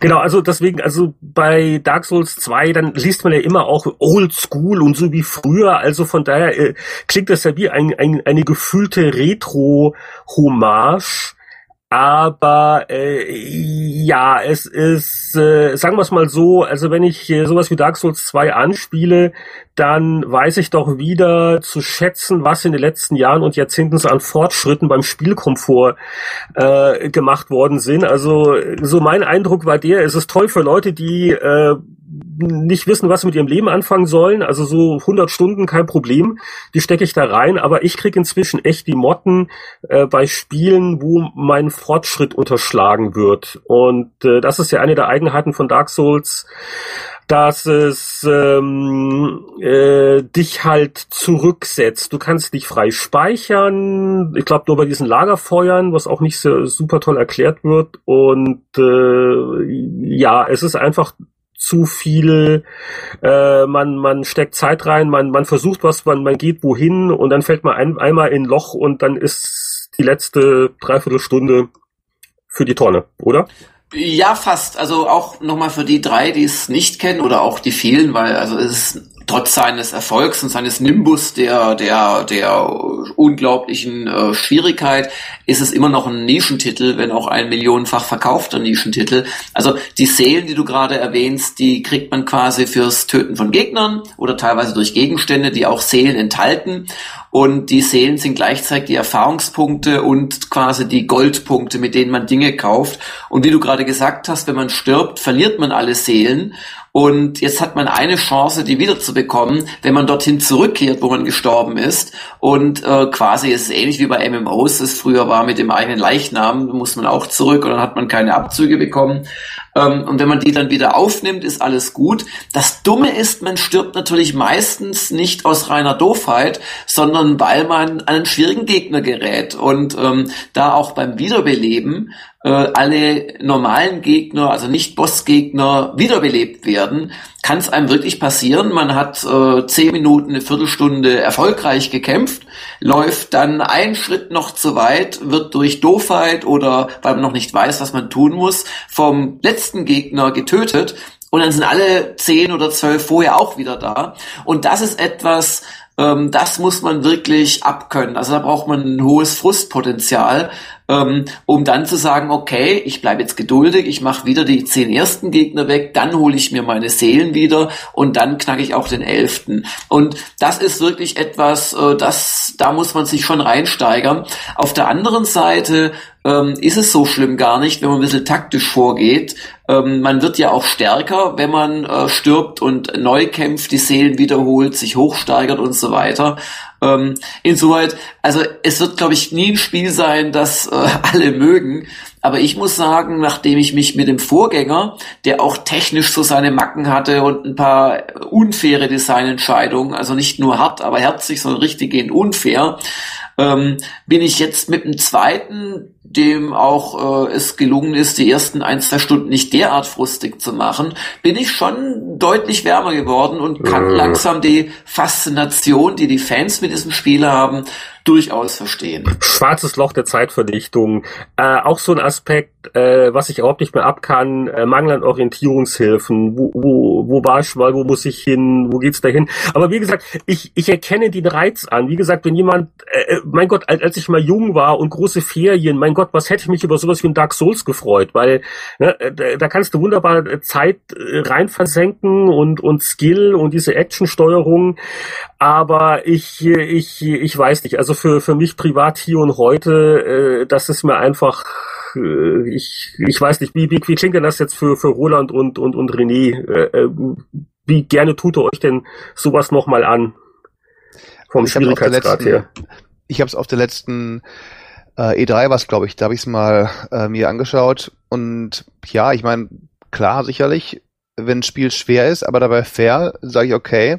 Genau, also deswegen, also bei Dark Souls 2, dann liest man ja immer auch Old School und so wie früher, also von daher äh, klingt das ja wie ein, ein, eine gefühlte Retro-Hommage aber äh, ja, es ist, äh, sagen wir es mal so, also wenn ich äh, sowas wie Dark Souls 2 anspiele, dann weiß ich doch wieder zu schätzen, was in den letzten Jahren und Jahrzehnten so an Fortschritten beim Spielkomfort äh, gemacht worden sind. Also so mein Eindruck war der, es ist toll für Leute, die äh, nicht wissen, was sie mit ihrem Leben anfangen sollen. Also so 100 Stunden, kein Problem. Die stecke ich da rein. Aber ich krieg inzwischen echt die Motten äh, bei Spielen, wo mein Fortschritt unterschlagen wird. Und äh, das ist ja eine der Eigenheiten von Dark Souls dass es ähm, äh, dich halt zurücksetzt. Du kannst dich frei speichern. Ich glaube nur bei diesen Lagerfeuern, was auch nicht so super toll erklärt wird. Und äh, ja, es ist einfach zu viel, äh, man, man steckt Zeit rein, man, man versucht was, man, man geht wohin und dann fällt man ein, einmal in ein Loch und dann ist die letzte Dreiviertelstunde für die Tonne, oder? Ja, fast. Also auch nochmal für die drei, die es nicht kennen oder auch die vielen, weil also es ist trotz seines Erfolgs und seines Nimbus der der der unglaublichen äh, Schwierigkeit ist es immer noch ein Nischentitel, wenn auch ein millionenfach verkaufter Nischentitel. Also die Seelen, die du gerade erwähnst, die kriegt man quasi fürs Töten von Gegnern oder teilweise durch Gegenstände, die auch Seelen enthalten. Und die Seelen sind gleichzeitig die Erfahrungspunkte und quasi die Goldpunkte, mit denen man Dinge kauft. Und wie du gerade gesagt hast, wenn man stirbt, verliert man alle Seelen. Und jetzt hat man eine Chance, die wiederzubekommen, wenn man dorthin zurückkehrt, wo man gestorben ist. Und äh, quasi ist es ähnlich wie bei MMOs, es früher war mit dem eigenen Leichnam, muss man auch zurück und dann hat man keine Abzüge bekommen. Ähm, und wenn man die dann wieder aufnimmt, ist alles gut. Das Dumme ist, man stirbt natürlich meistens nicht aus reiner Doofheit, sondern weil man an einen schwierigen Gegner gerät. Und ähm, da auch beim Wiederbeleben äh, alle normalen Gegner, also nicht Bossgegner, wiederbelebt werden, kann es einem wirklich passieren. Man hat äh, zehn Minuten, eine Viertelstunde erfolgreich gekämpft, läuft dann einen Schritt noch zu weit, wird durch Doofheit oder weil man noch nicht weiß, was man tun muss, vom letzten Gegner getötet und dann sind alle zehn oder zwölf vorher auch wieder da. Und das ist etwas, ähm, das muss man wirklich abkönnen. Also da braucht man ein hohes Frustpotenzial, ähm, um dann zu sagen, okay, ich bleibe jetzt geduldig, ich mache wieder die zehn ersten Gegner weg, dann hole ich mir meine Seelen wieder und dann knacke ich auch den elften. Und das ist wirklich etwas, äh, das, da muss man sich schon reinsteigern. Auf der anderen Seite ähm, ist es so schlimm gar nicht, wenn man ein bisschen taktisch vorgeht. Ähm, man wird ja auch stärker, wenn man äh, stirbt und neu kämpft, die Seelen wiederholt, sich hochsteigert und so weiter. Ähm, insoweit, also es wird, glaube ich, nie ein Spiel sein, das äh, alle mögen. Aber ich muss sagen, nachdem ich mich mit dem Vorgänger, der auch technisch so seine Macken hatte und ein paar unfaire Designentscheidungen, also nicht nur hart, aber herzlich, sondern richtiggehend unfair, ähm, bin ich jetzt mit dem zweiten dem auch äh, es gelungen ist, die ersten ein, zwei Stunden nicht derart frustig zu machen, bin ich schon deutlich wärmer geworden und kann äh. langsam die Faszination, die die Fans mit diesem Spiel haben, durchaus verstehen. Schwarzes Loch der Zeitverdichtung. Äh, auch so ein Aspekt, äh, was ich überhaupt nicht mehr ab kann, äh, Mangel an Orientierungshilfen. Wo, wo, wo war ich mal, wo muss ich hin, wo geht's da hin? Aber wie gesagt, ich, ich erkenne den Reiz an. Wie gesagt, wenn jemand, äh, äh mein Gott, als, als ich mal jung war und große Ferien, mein Gott, was hätte ich mich über sowas wie ein Dark Souls gefreut, weil ne, äh, da, kannst du wunderbar äh, Zeit rein versenken und, und Skill und diese Actionsteuerung. Aber ich, ich, ich weiß nicht. Also für, für mich privat hier und heute, äh, das ist mir einfach, äh, ich, ich weiß nicht, wie, wie, wie klingt denn das jetzt für, für Roland und, und, und René? Äh, äh wie gerne tut ihr euch denn sowas nochmal an? Vom ich Schwierigkeitsgrad her. Ich habe es auf der letzten äh, E3 was, glaube ich, da habe ich es mal äh, mir angeschaut. Und ja, ich meine, klar, sicherlich, wenn ein Spiel schwer ist, aber dabei fair, sage ich okay.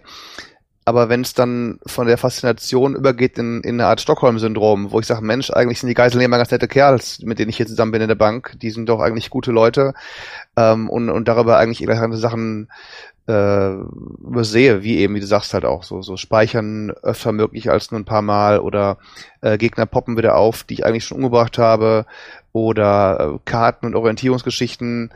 Aber wenn es dann von der Faszination übergeht in, in eine Art Stockholm-Syndrom, wo ich sage, Mensch, eigentlich sind die Geiselnehmer ganz nette Kerls, mit denen ich hier zusammen bin in der Bank, die sind doch eigentlich gute Leute. Ähm, und, und darüber eigentlich interessante Sachen äh, übersehe, wie eben, wie du sagst, halt auch so, so speichern öfter möglich als nur ein paar Mal oder äh, Gegner poppen wieder auf, die ich eigentlich schon umgebracht habe oder äh, Karten und Orientierungsgeschichten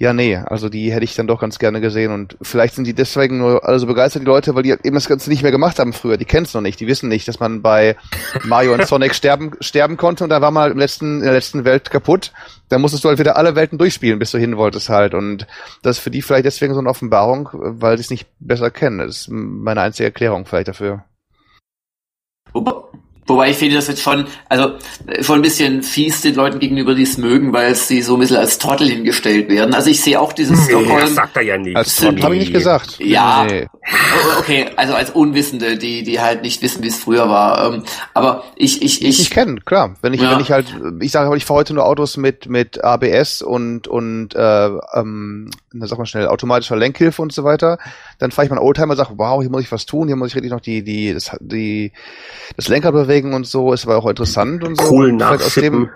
ja, nee, also die hätte ich dann doch ganz gerne gesehen und vielleicht sind die deswegen nur alle so begeistert, die Leute, weil die eben das Ganze nicht mehr gemacht haben früher. Die kennen es noch nicht, die wissen nicht, dass man bei Mario und Sonic sterben, sterben konnte und da war mal im letzten, in der letzten Welt kaputt. Da musstest du halt wieder alle Welten durchspielen, bis du hin wolltest halt und das ist für die vielleicht deswegen so eine Offenbarung, weil sie es nicht besser kennen. Das ist meine einzige Erklärung vielleicht dafür. Ich finde das jetzt schon, also schon ein bisschen fies den Leuten gegenüber, die es mögen, weil sie so ein bisschen als Trottel hingestellt werden. Also ich sehe auch dieses nee, Stockholm. Das sagt er ja nicht. Als Trottel habe ich nicht gesagt. Ja. Nee. Okay, also als Unwissende, die, die halt nicht wissen, wie es früher war. Ähm, aber ich, ich, ich. Ich kenne, klar. Wenn ich, ja. wenn ich halt, ich sage, ich fahre heute nur Autos mit, mit ABS und, und, äh, ähm, sag mal schnell, automatischer Lenkhilfe und so weiter. Dann fahre ich meinen Oldtimer und sage, wow, hier muss ich was tun, hier muss ich richtig noch die, die, das, die, das Lenker bewegen und so, ist aber auch interessant und so. Cool nachschippen.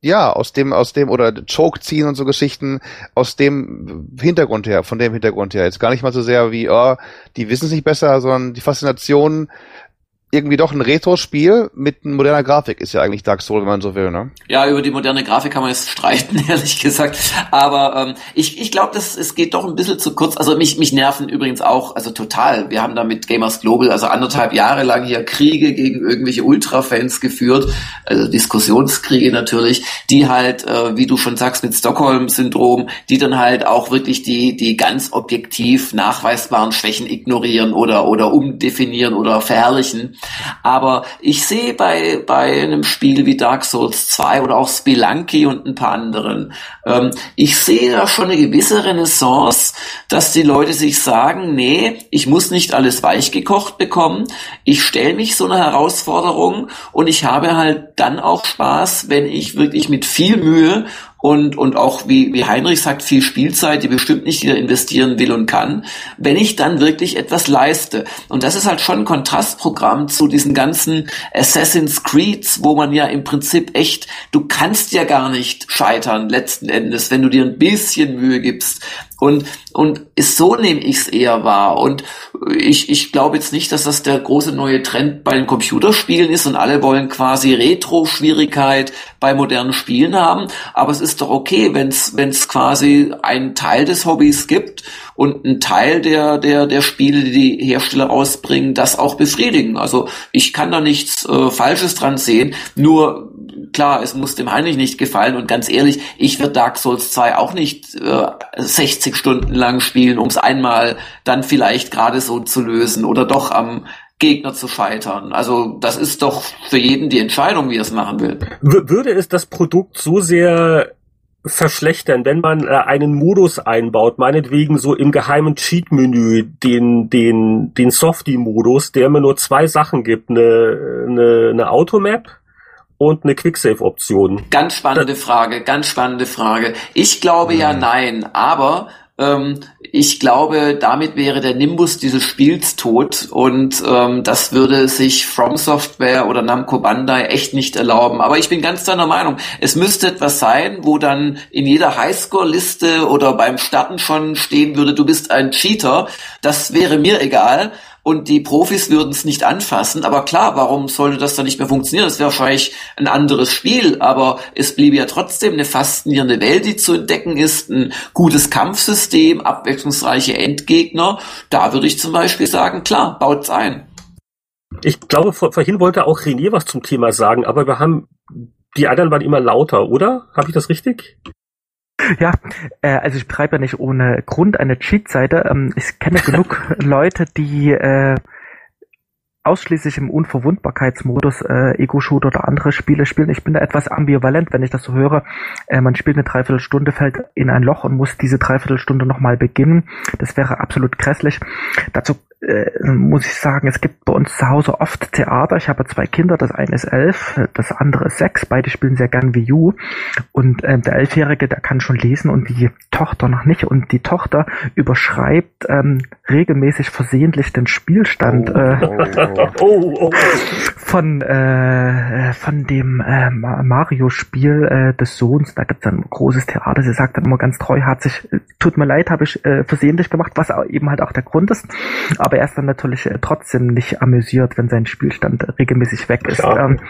Ja, aus dem, aus dem, oder Choke ziehen und so Geschichten, aus dem Hintergrund her, von dem Hintergrund her. Jetzt gar nicht mal so sehr wie, oh, die wissen es nicht besser, sondern die Faszination irgendwie doch ein Retro-Spiel mit moderner Grafik ist ja eigentlich Dark Souls, wenn man so will, ne? Ja, über die moderne Grafik kann man jetzt streiten, ehrlich gesagt. Aber ähm, ich, ich glaube, es geht doch ein bisschen zu kurz. Also mich, mich nerven übrigens auch, also total. Wir haben da mit Gamers Global also anderthalb Jahre lang hier Kriege gegen irgendwelche Ultra-Fans geführt, also Diskussionskriege natürlich, die halt, äh, wie du schon sagst, mit Stockholm-Syndrom, die dann halt auch wirklich die, die ganz objektiv nachweisbaren Schwächen ignorieren oder, oder umdefinieren oder verherrlichen. Aber ich sehe bei, bei einem Spiel wie Dark Souls 2 oder auch Spelunky und ein paar anderen, ähm, ich sehe da schon eine gewisse Renaissance, dass die Leute sich sagen, nee, ich muss nicht alles weich gekocht bekommen, ich stelle mich so eine Herausforderung und ich habe halt dann auch Spaß, wenn ich wirklich mit viel Mühe und, und auch, wie, wie Heinrich sagt, viel Spielzeit, die bestimmt nicht wieder investieren will und kann, wenn ich dann wirklich etwas leiste. Und das ist halt schon ein Kontrastprogramm zu diesen ganzen Assassin's Creeds, wo man ja im Prinzip echt, du kannst ja gar nicht scheitern letzten Endes, wenn du dir ein bisschen Mühe gibst. Und, und ist, so nehme ich es eher wahr. Und ich, ich glaube jetzt nicht, dass das der große neue Trend bei den Computerspielen ist und alle wollen quasi Retro-Schwierigkeit bei modernen Spielen haben. Aber es ist doch okay, wenn es quasi einen Teil des Hobbys gibt und einen Teil der, der, der Spiele, die die Hersteller rausbringen, das auch befriedigen. Also ich kann da nichts äh, Falsches dran sehen. Nur klar, es muss dem Heinrich nicht gefallen und ganz ehrlich, ich werde Dark Souls 2 auch nicht äh, 60 Stunden lang spielen, um es einmal dann vielleicht gerade so zu lösen oder doch am Gegner zu scheitern. Also das ist doch für jeden die Entscheidung, wie er es machen will. würde es das Produkt so sehr verschlechtern, wenn man äh, einen Modus einbaut, meinetwegen so im geheimen Cheat-Menü, den, den, den Softie-Modus, der mir nur zwei Sachen gibt, eine, eine, eine Automap und eine Quicksave-Option. Ganz spannende da Frage, ganz spannende Frage. Ich glaube hm. ja nein, aber ähm, ich glaube, damit wäre der Nimbus dieses Spiels tot und ähm, das würde sich From Software oder Namco Bandai echt nicht erlauben. Aber ich bin ganz deiner Meinung, es müsste etwas sein, wo dann in jeder Highscore-Liste oder beim Starten schon stehen würde, du bist ein Cheater. Das wäre mir egal und die Profis würden es nicht anfassen. Aber klar, warum sollte das dann nicht mehr funktionieren? Das wäre wahrscheinlich ein anderes Spiel, aber es bliebe ja trotzdem eine faszinierende Welt, die zu entdecken ist, ein gutes Kampfsystem, abwechslungsreiche Endgegner. Da würde ich zum Beispiel sagen, klar, baut's ein. Ich glaube, vor, vorhin wollte auch René was zum Thema sagen, aber wir haben, die anderen waren immer lauter, oder? Habe ich das richtig? Ja, äh, also ich betreibe ja nicht ohne Grund eine Cheat-Seite. Ähm, ich kenne genug Leute, die äh, ausschließlich im Unverwundbarkeitsmodus äh, Ego-Shoot oder andere Spiele spielen. Ich bin da etwas ambivalent, wenn ich das so höre. Äh, man spielt eine Dreiviertelstunde, fällt in ein Loch und muss diese Dreiviertelstunde nochmal beginnen. Das wäre absolut grässlich. Dazu äh, muss ich sagen, es gibt bei uns zu Hause oft Theater. Ich habe zwei Kinder, das eine ist elf, das andere ist sechs. Beide spielen sehr gern Wii U. Und äh, der Elfjährige, der kann schon lesen und die Tochter noch nicht. Und die Tochter überschreibt ähm, regelmäßig versehentlich den Spielstand oh, äh, oh, oh, oh. von äh, von dem äh, Mario-Spiel äh, des Sohns. Da gibt es ein großes Theater. Sie sagt dann immer ganz treuherzig, tut mir leid, habe ich äh, versehentlich gemacht, was eben halt auch der Grund ist. Aber er ist dann natürlich äh, trotzdem nicht amüsiert, wenn sein Spielstand regelmäßig weg ist. Ähm,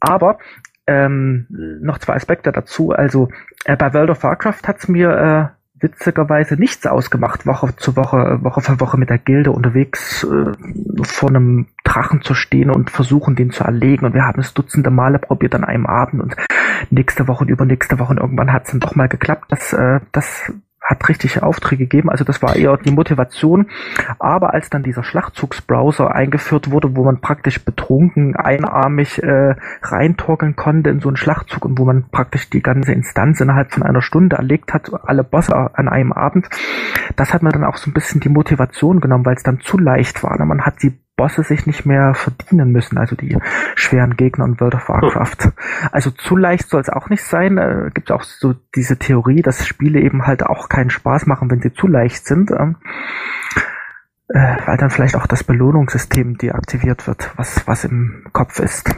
aber ähm, noch zwei Aspekte dazu. Also äh, bei World of Warcraft hat's mir äh, witzigerweise nichts ausgemacht, Woche zu Woche, Woche für Woche mit der Gilde unterwegs äh, vor einem Drachen zu stehen und versuchen, den zu erlegen. Und wir haben es dutzende Male probiert an einem Abend und nächste Woche und übernächste Woche und irgendwann hat es dann doch mal geklappt. Das, äh, das hat richtige Aufträge gegeben, also das war eher die Motivation. Aber als dann dieser Schlachtzugsbrowser eingeführt wurde, wo man praktisch betrunken einarmig äh, reintorkeln konnte in so einen Schlachtzug und wo man praktisch die ganze Instanz innerhalb von einer Stunde erlegt hat, alle Bosse an einem Abend, das hat mir dann auch so ein bisschen die Motivation genommen, weil es dann zu leicht war. Man hat die Bosse sich nicht mehr verdienen müssen, also die schweren Gegner in World of Warcraft. Also zu leicht soll es auch nicht sein. Äh, gibt auch so diese Theorie, dass Spiele eben halt auch keinen Spaß machen, wenn sie zu leicht sind. Ähm, äh, weil dann vielleicht auch das Belohnungssystem deaktiviert wird, was, was im Kopf ist.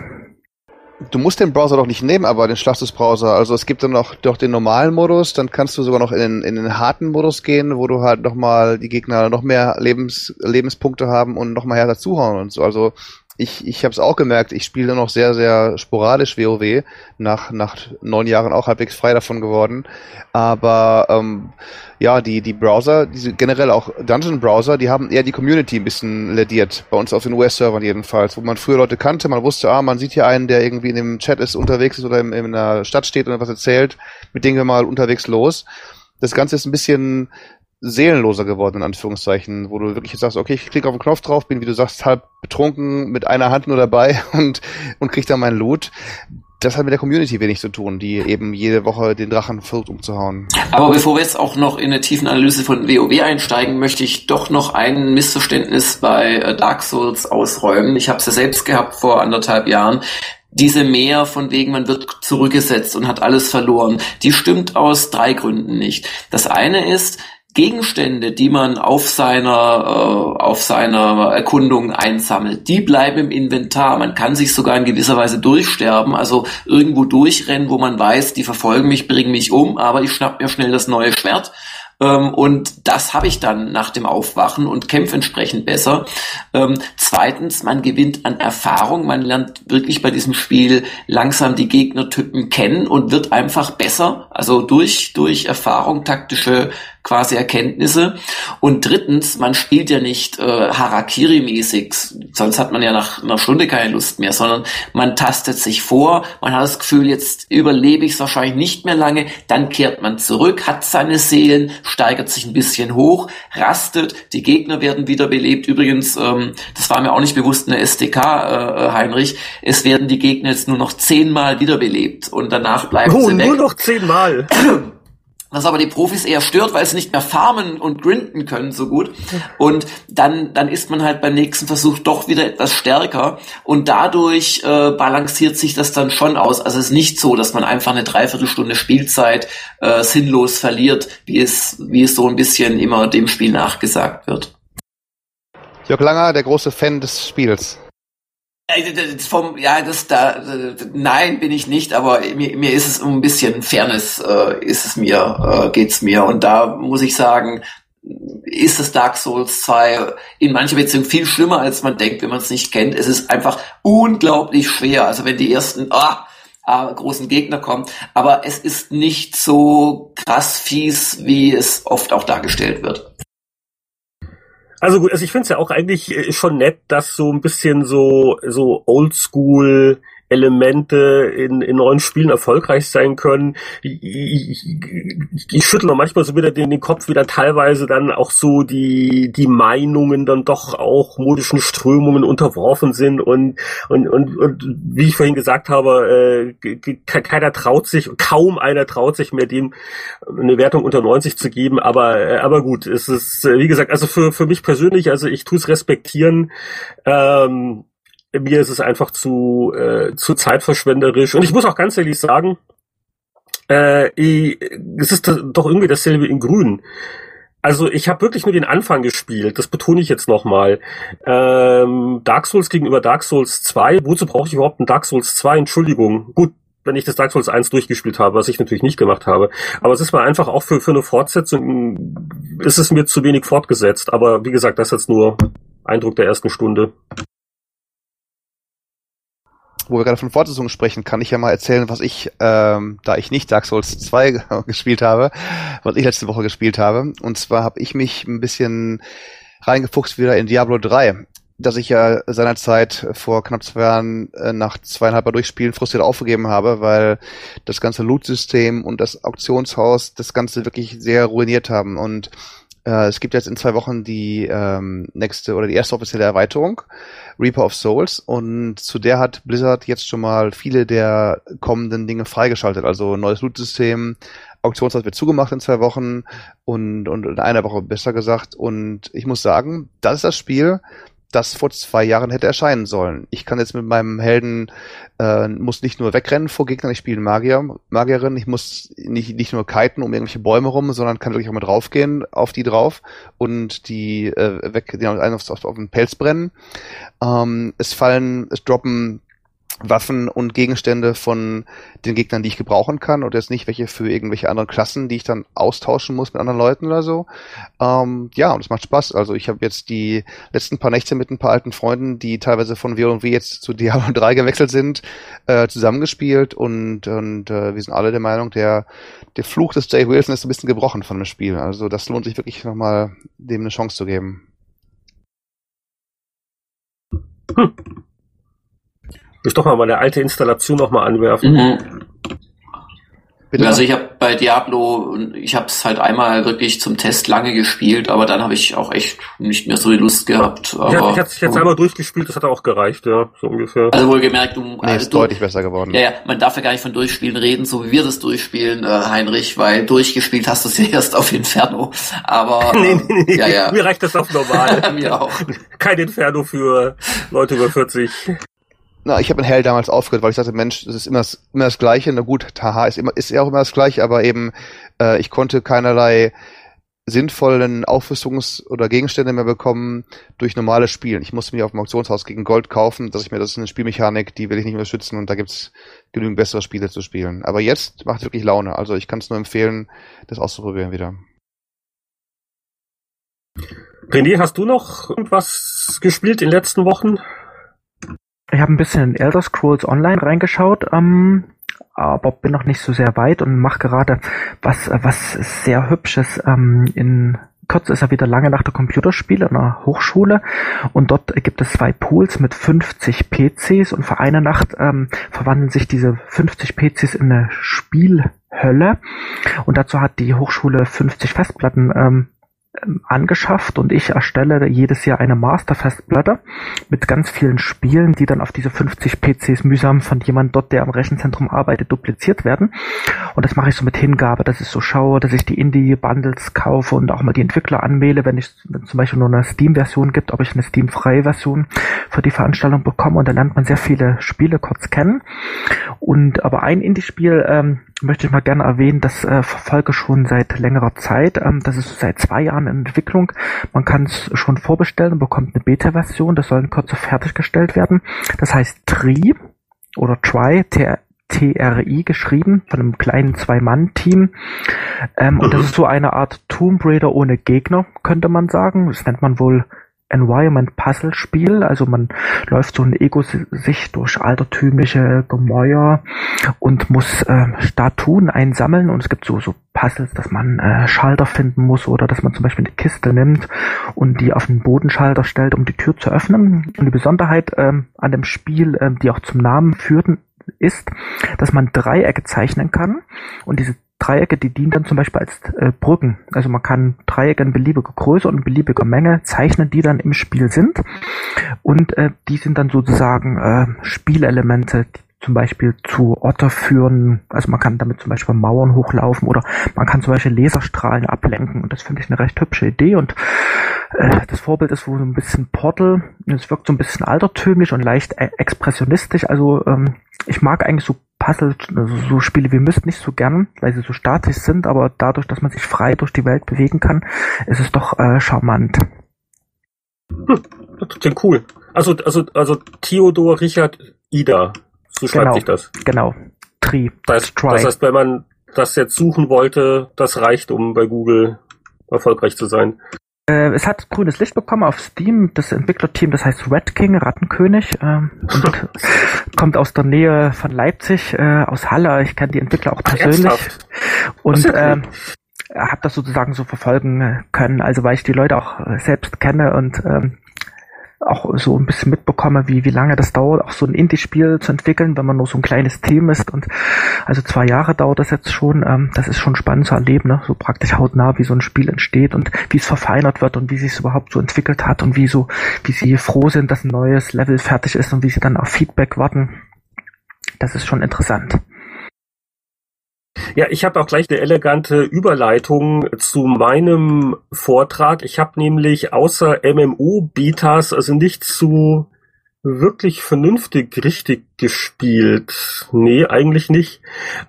Du musst den Browser doch nicht nehmen, aber den Schlachtes-Browser. Also es gibt dann noch doch den normalen Modus, dann kannst du sogar noch in den, in den harten Modus gehen, wo du halt nochmal die Gegner noch mehr Lebens, Lebenspunkte haben und nochmal härter zuhauen und so. Also ich, ich habe es auch gemerkt, ich spiele noch sehr, sehr sporadisch WoW, nach, nach neun Jahren auch halbwegs frei davon geworden. Aber ähm, ja, die, die Browser, diese generell auch Dungeon-Browser, die haben eher die Community ein bisschen lediert, bei uns auf den US-Servern jedenfalls, wo man früher Leute kannte, man wusste, ah, man sieht hier einen, der irgendwie in dem Chat ist, unterwegs ist oder in, in einer Stadt steht und was erzählt, mit dem wir mal unterwegs los. Das Ganze ist ein bisschen seelenloser geworden, in Anführungszeichen, wo du wirklich sagst, okay, ich klicke auf den Knopf drauf, bin, wie du sagst, halb betrunken, mit einer Hand nur dabei und, und krieg dann meinen Loot. Das hat mit der Community wenig zu tun, die eben jede Woche den Drachen versucht umzuhauen. Aber bevor wir jetzt auch noch in eine tiefen Analyse von WoW einsteigen, möchte ich doch noch ein Missverständnis bei äh, Dark Souls ausräumen. Ich habe es ja selbst gehabt vor anderthalb Jahren diese mehr von wegen, man wird zurückgesetzt und hat alles verloren, die stimmt aus drei Gründen nicht. Das eine ist, Gegenstände, die man auf seiner äh, auf seiner Erkundung einsammelt, die bleiben im Inventar. Man kann sich sogar in gewisser Weise durchsterben, also irgendwo durchrennen, wo man weiß, die verfolgen mich, bringen mich um, aber ich schnapp mir schnell das neue Schwert ähm, und das habe ich dann nach dem Aufwachen und kämpfe entsprechend besser. Ähm, zweitens, man gewinnt an Erfahrung. Man lernt wirklich bei diesem Spiel langsam die Gegnertypen kennen und wird einfach besser. Also durch, durch Erfahrung, taktische quasi Erkenntnisse. Und drittens, man spielt ja nicht äh, Harakiri-mäßig, sonst hat man ja nach einer Stunde keine Lust mehr, sondern man tastet sich vor, man hat das Gefühl, jetzt überlebe ich es wahrscheinlich nicht mehr lange, dann kehrt man zurück, hat seine Seelen, steigert sich ein bisschen hoch, rastet, die Gegner werden wiederbelebt. Übrigens, ähm, das war mir auch nicht bewusst in der SDK, äh, Heinrich, es werden die Gegner jetzt nur noch zehnmal wiederbelebt und danach bleiben oh, sie weg. nur noch zehnmal. was aber die Profis eher stört, weil sie nicht mehr farmen und grinden können so gut. Und dann, dann ist man halt beim nächsten Versuch doch wieder etwas stärker und dadurch äh, balanciert sich das dann schon aus. Also es ist nicht so, dass man einfach eine Dreiviertelstunde Spielzeit äh, sinnlos verliert, wie es, wie es so ein bisschen immer dem Spiel nachgesagt wird. Jörg Langer, der große Fan des Spiels. Äh, vom, ja, das da, nein, bin ich nicht, aber mir, mir ist es um ein bisschen Fairness, äh, ist es mir, äh, geht's mir. Und da muss ich sagen, ist das Dark Souls 2 in mancher Beziehung viel schlimmer, als man denkt, wenn man es nicht kennt. Es ist einfach unglaublich schwer. Also wenn die ersten, ah, ah, großen Gegner kommen. Aber es ist nicht so krass fies, wie es oft auch dargestellt wird. Also gut, also ich finde es ja auch eigentlich äh, schon nett, dass so ein bisschen so so Oldschool Elemente in, in neuen Spielen erfolgreich sein können. Ich, ich, ich schüttle noch manchmal so wieder den, den Kopf, wie dann teilweise dann auch so die, die Meinungen dann doch auch modischen Strömungen unterworfen sind und, und, und, und wie ich vorhin gesagt habe, äh, keiner traut sich, kaum einer traut sich mehr dem eine Wertung unter 90 zu geben, aber, äh, aber gut, es ist, äh, wie gesagt, also für, für mich persönlich, also ich tue es respektieren, ähm, mir ist es einfach zu, äh, zu zeitverschwenderisch. Und ich muss auch ganz ehrlich sagen, äh, ich, es ist doch irgendwie dasselbe in Grün. Also ich habe wirklich nur den Anfang gespielt, das betone ich jetzt nochmal. Ähm, Dark Souls gegenüber Dark Souls 2, wozu brauche ich überhaupt ein Dark Souls 2? Entschuldigung. Gut, wenn ich das Dark Souls 1 durchgespielt habe, was ich natürlich nicht gemacht habe. Aber es ist mal einfach auch für, für eine Fortsetzung, ist es mir zu wenig fortgesetzt. Aber wie gesagt, das ist jetzt nur Eindruck der ersten Stunde wo wir gerade von Fortsetzungen sprechen, kann ich ja mal erzählen, was ich, ähm, da ich nicht Dark Souls 2 gespielt habe, was ich letzte Woche gespielt habe. Und zwar habe ich mich ein bisschen reingefuchst wieder in Diablo 3, das ich ja seinerzeit vor knapp zwei Jahren äh, nach zweieinhalb Durchspielen frustriert aufgegeben habe, weil das ganze Loot-System und das Auktionshaus das Ganze wirklich sehr ruiniert haben. Und äh, es gibt jetzt in zwei Wochen die ähm, nächste oder die erste offizielle Erweiterung, Reaper of Souls, und zu der hat Blizzard jetzt schon mal viele der kommenden Dinge freigeschaltet. Also neues Loot-System, Auktionshaus wird zugemacht in zwei Wochen und, und in einer Woche besser gesagt. Und ich muss sagen, das ist das Spiel, das vor zwei Jahren hätte erscheinen sollen. Ich kann jetzt mit meinem Helden äh, muss nicht nur wegrennen vor Gegnern, ich spiele Magier, Magierin, ich muss nicht, nicht nur kiten um irgendwelche Bäume rum, sondern kann wirklich auch mit draufgehen auf die drauf und die äh, weg, die einen auf, auf, auf den Pelz brennen. Ähm, es fallen, es droppen Waffen und Gegenstände von den Gegnern, die ich gebrauchen kann oder jetzt nicht welche für irgendwelche anderen Klassen, die ich dann austauschen muss mit anderen Leuten oder so. Ähm, ja, und es macht Spaß. Also ich habe jetzt die letzten paar Nächte mit ein paar alten Freunden, die teilweise von W&W jetzt zu Diablo 3 gewechselt sind, äh, zusammengespielt und, und äh, wir sind alle der Meinung, der, der Fluch des Jay Wilson ist ein bisschen gebrochen von dem Spiel. Also das lohnt sich wirklich nochmal, dem eine Chance zu geben. Hm. Ich doch mal meine alte Installation noch mal anwerfen. Mhm. Bitte? Also ich habe bei Diablo, ich habe es halt einmal wirklich zum Test lange gespielt, aber dann habe ich auch echt nicht mehr so die Lust gehabt. Aber, ich habe es jetzt einmal durchgespielt, das hat auch gereicht, ja, so ungefähr. Also wohlgemerkt, du, nee, ist du, deutlich besser geworden. Ja, ja, man darf ja gar nicht von Durchspielen reden, so wie wir das durchspielen, äh, Heinrich, weil durchgespielt hast du es ja erst auf Inferno. Aber nee, nee, nee, ja, ja. mir reicht das auf normal. mir auch. Kein Inferno für Leute über 40. Na, ich habe in Hell damals aufgehört, weil ich dachte, Mensch, das ist immer das, immer das Gleiche. Na gut, Taha ist immer ist ja auch immer das Gleiche, aber eben äh, ich konnte keinerlei sinnvollen Aufrüstungs- oder Gegenstände mehr bekommen durch normales Spielen. Ich musste mir auf dem Auktionshaus gegen Gold kaufen, dass ich mir das ist eine Spielmechanik, die will ich nicht mehr schützen und da gibt's genügend bessere Spiele zu spielen. Aber jetzt macht wirklich Laune. Also ich kann es nur empfehlen, das auszuprobieren wieder. René, hast du noch irgendwas gespielt in den letzten Wochen? Ich habe ein bisschen in Elder Scrolls Online reingeschaut, ähm, aber bin noch nicht so sehr weit und mache gerade was, was sehr Hübsches. Ähm, in Kürze ist er wieder lange nach der Computerspiele an der Hochschule und dort gibt es zwei Pools mit 50 PCs und für eine Nacht ähm, verwandeln sich diese 50 PCs in eine Spielhölle und dazu hat die Hochschule 50 Festplatten ähm, angeschafft und ich erstelle jedes Jahr eine Master-Festplatte mit ganz vielen Spielen, die dann auf diese 50 PCs mühsam von jemand dort, der am Rechenzentrum arbeitet, dupliziert werden. Und das mache ich so mit Hingabe, dass ich so schaue, dass ich die Indie-Bundles kaufe und auch mal die Entwickler anmelde, wenn ich wenn zum Beispiel nur eine Steam-Version gibt, ob ich eine Steam-freie Version für die Veranstaltung bekomme. Und dann lernt man sehr viele Spiele kurz kennen. Und aber ein Indie-Spiel ähm, möchte ich mal gerne erwähnen, das äh, verfolge schon seit längerer Zeit. Ähm, das ist seit zwei Jahren in Entwicklung. Man kann es schon vorbestellen und bekommt eine Beta-Version. Das soll in Kürze fertiggestellt werden. Das heißt Tri oder Try, TRI geschrieben, von einem kleinen Zwei-Mann-Team. Ähm, und das ist so eine Art Tomb Raider ohne Gegner, könnte man sagen. Das nennt man wohl Environment Puzzle Spiel. Also man läuft so eine Ego-Sicht durch altertümliche Gemäuer und muss äh, Statuen einsammeln und es gibt so, so Puzzles, dass man äh, Schalter finden muss oder dass man zum Beispiel eine Kiste nimmt und die auf den Bodenschalter stellt, um die Tür zu öffnen. Und die Besonderheit ähm, an dem Spiel, äh, die auch zum Namen führten, ist, dass man Dreiecke zeichnen kann und diese Dreiecke, die dienen dann zum Beispiel als äh, Brücken. Also man kann Dreiecke in beliebiger Größe und beliebiger Menge zeichnen, die dann im Spiel sind. Und äh, die sind dann sozusagen äh, Spielelemente, die zum Beispiel zu Otter führen. Also man kann damit zum Beispiel Mauern hochlaufen oder man kann zum Beispiel Laserstrahlen ablenken. Und das finde ich eine recht hübsche Idee. Und äh, das Vorbild ist wohl so ein bisschen Portal. Es wirkt so ein bisschen altertümlich und leicht e expressionistisch. Also ähm, ich mag eigentlich so Puzzle, also so Spiele wie Myst nicht so gern, weil sie so statisch sind, aber dadurch, dass man sich frei durch die Welt bewegen kann, ist es doch äh, charmant. Hm, das klingt cool. Also, also, also Theodor Richard Ida, so schreibt genau, sich das. Genau. Tri. Das, das heißt, wenn man das jetzt suchen wollte, das reicht, um bei Google erfolgreich zu sein. Äh, es hat grünes Licht bekommen auf Steam, das Entwicklerteam, das heißt Red King, Rattenkönig, ähm, und kommt aus der Nähe von Leipzig, äh, aus Halle. Ich kenne die Entwickler auch persönlich. Ach, und ja cool. äh, habe das sozusagen so verfolgen können, also weil ich die Leute auch äh, selbst kenne und ähm, auch so ein bisschen mitbekomme, wie, wie lange das dauert, auch so ein Indie-Spiel zu entwickeln, wenn man nur so ein kleines Team ist. Und also zwei Jahre dauert das jetzt schon. Ähm, das ist schon spannend zu erleben, ne? so praktisch hautnah, wie so ein Spiel entsteht und wie es verfeinert wird und wie sich es überhaupt so entwickelt hat und wie so, wie sie froh sind, dass ein neues Level fertig ist und wie sie dann auf Feedback warten. Das ist schon interessant. Ja, ich habe auch gleich eine elegante Überleitung zu meinem Vortrag. Ich habe nämlich außer MMO-Betas also nicht so wirklich vernünftig richtig gespielt. Nee, eigentlich nicht.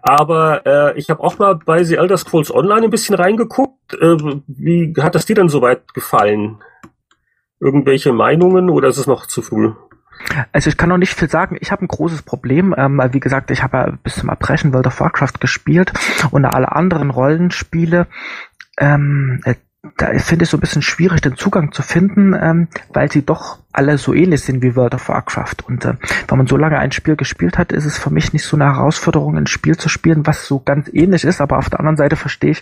Aber äh, ich habe auch mal bei The Elder Scrolls Online ein bisschen reingeguckt. Äh, wie hat das dir denn soweit gefallen? Irgendwelche Meinungen oder ist es noch zu früh? Also ich kann noch nicht viel sagen. Ich habe ein großes Problem. Ähm, wie gesagt, ich habe ja bis zum Erbrechen World of Warcraft gespielt und alle anderen Rollenspiele ähm, äh, da finde ich so ein bisschen schwierig, den Zugang zu finden, ähm, weil sie doch alle so ähnlich sind wie World of Warcraft. Und äh, wenn man so lange ein Spiel gespielt hat, ist es für mich nicht so eine Herausforderung, ein Spiel zu spielen, was so ganz ähnlich ist. Aber auf der anderen Seite verstehe ich,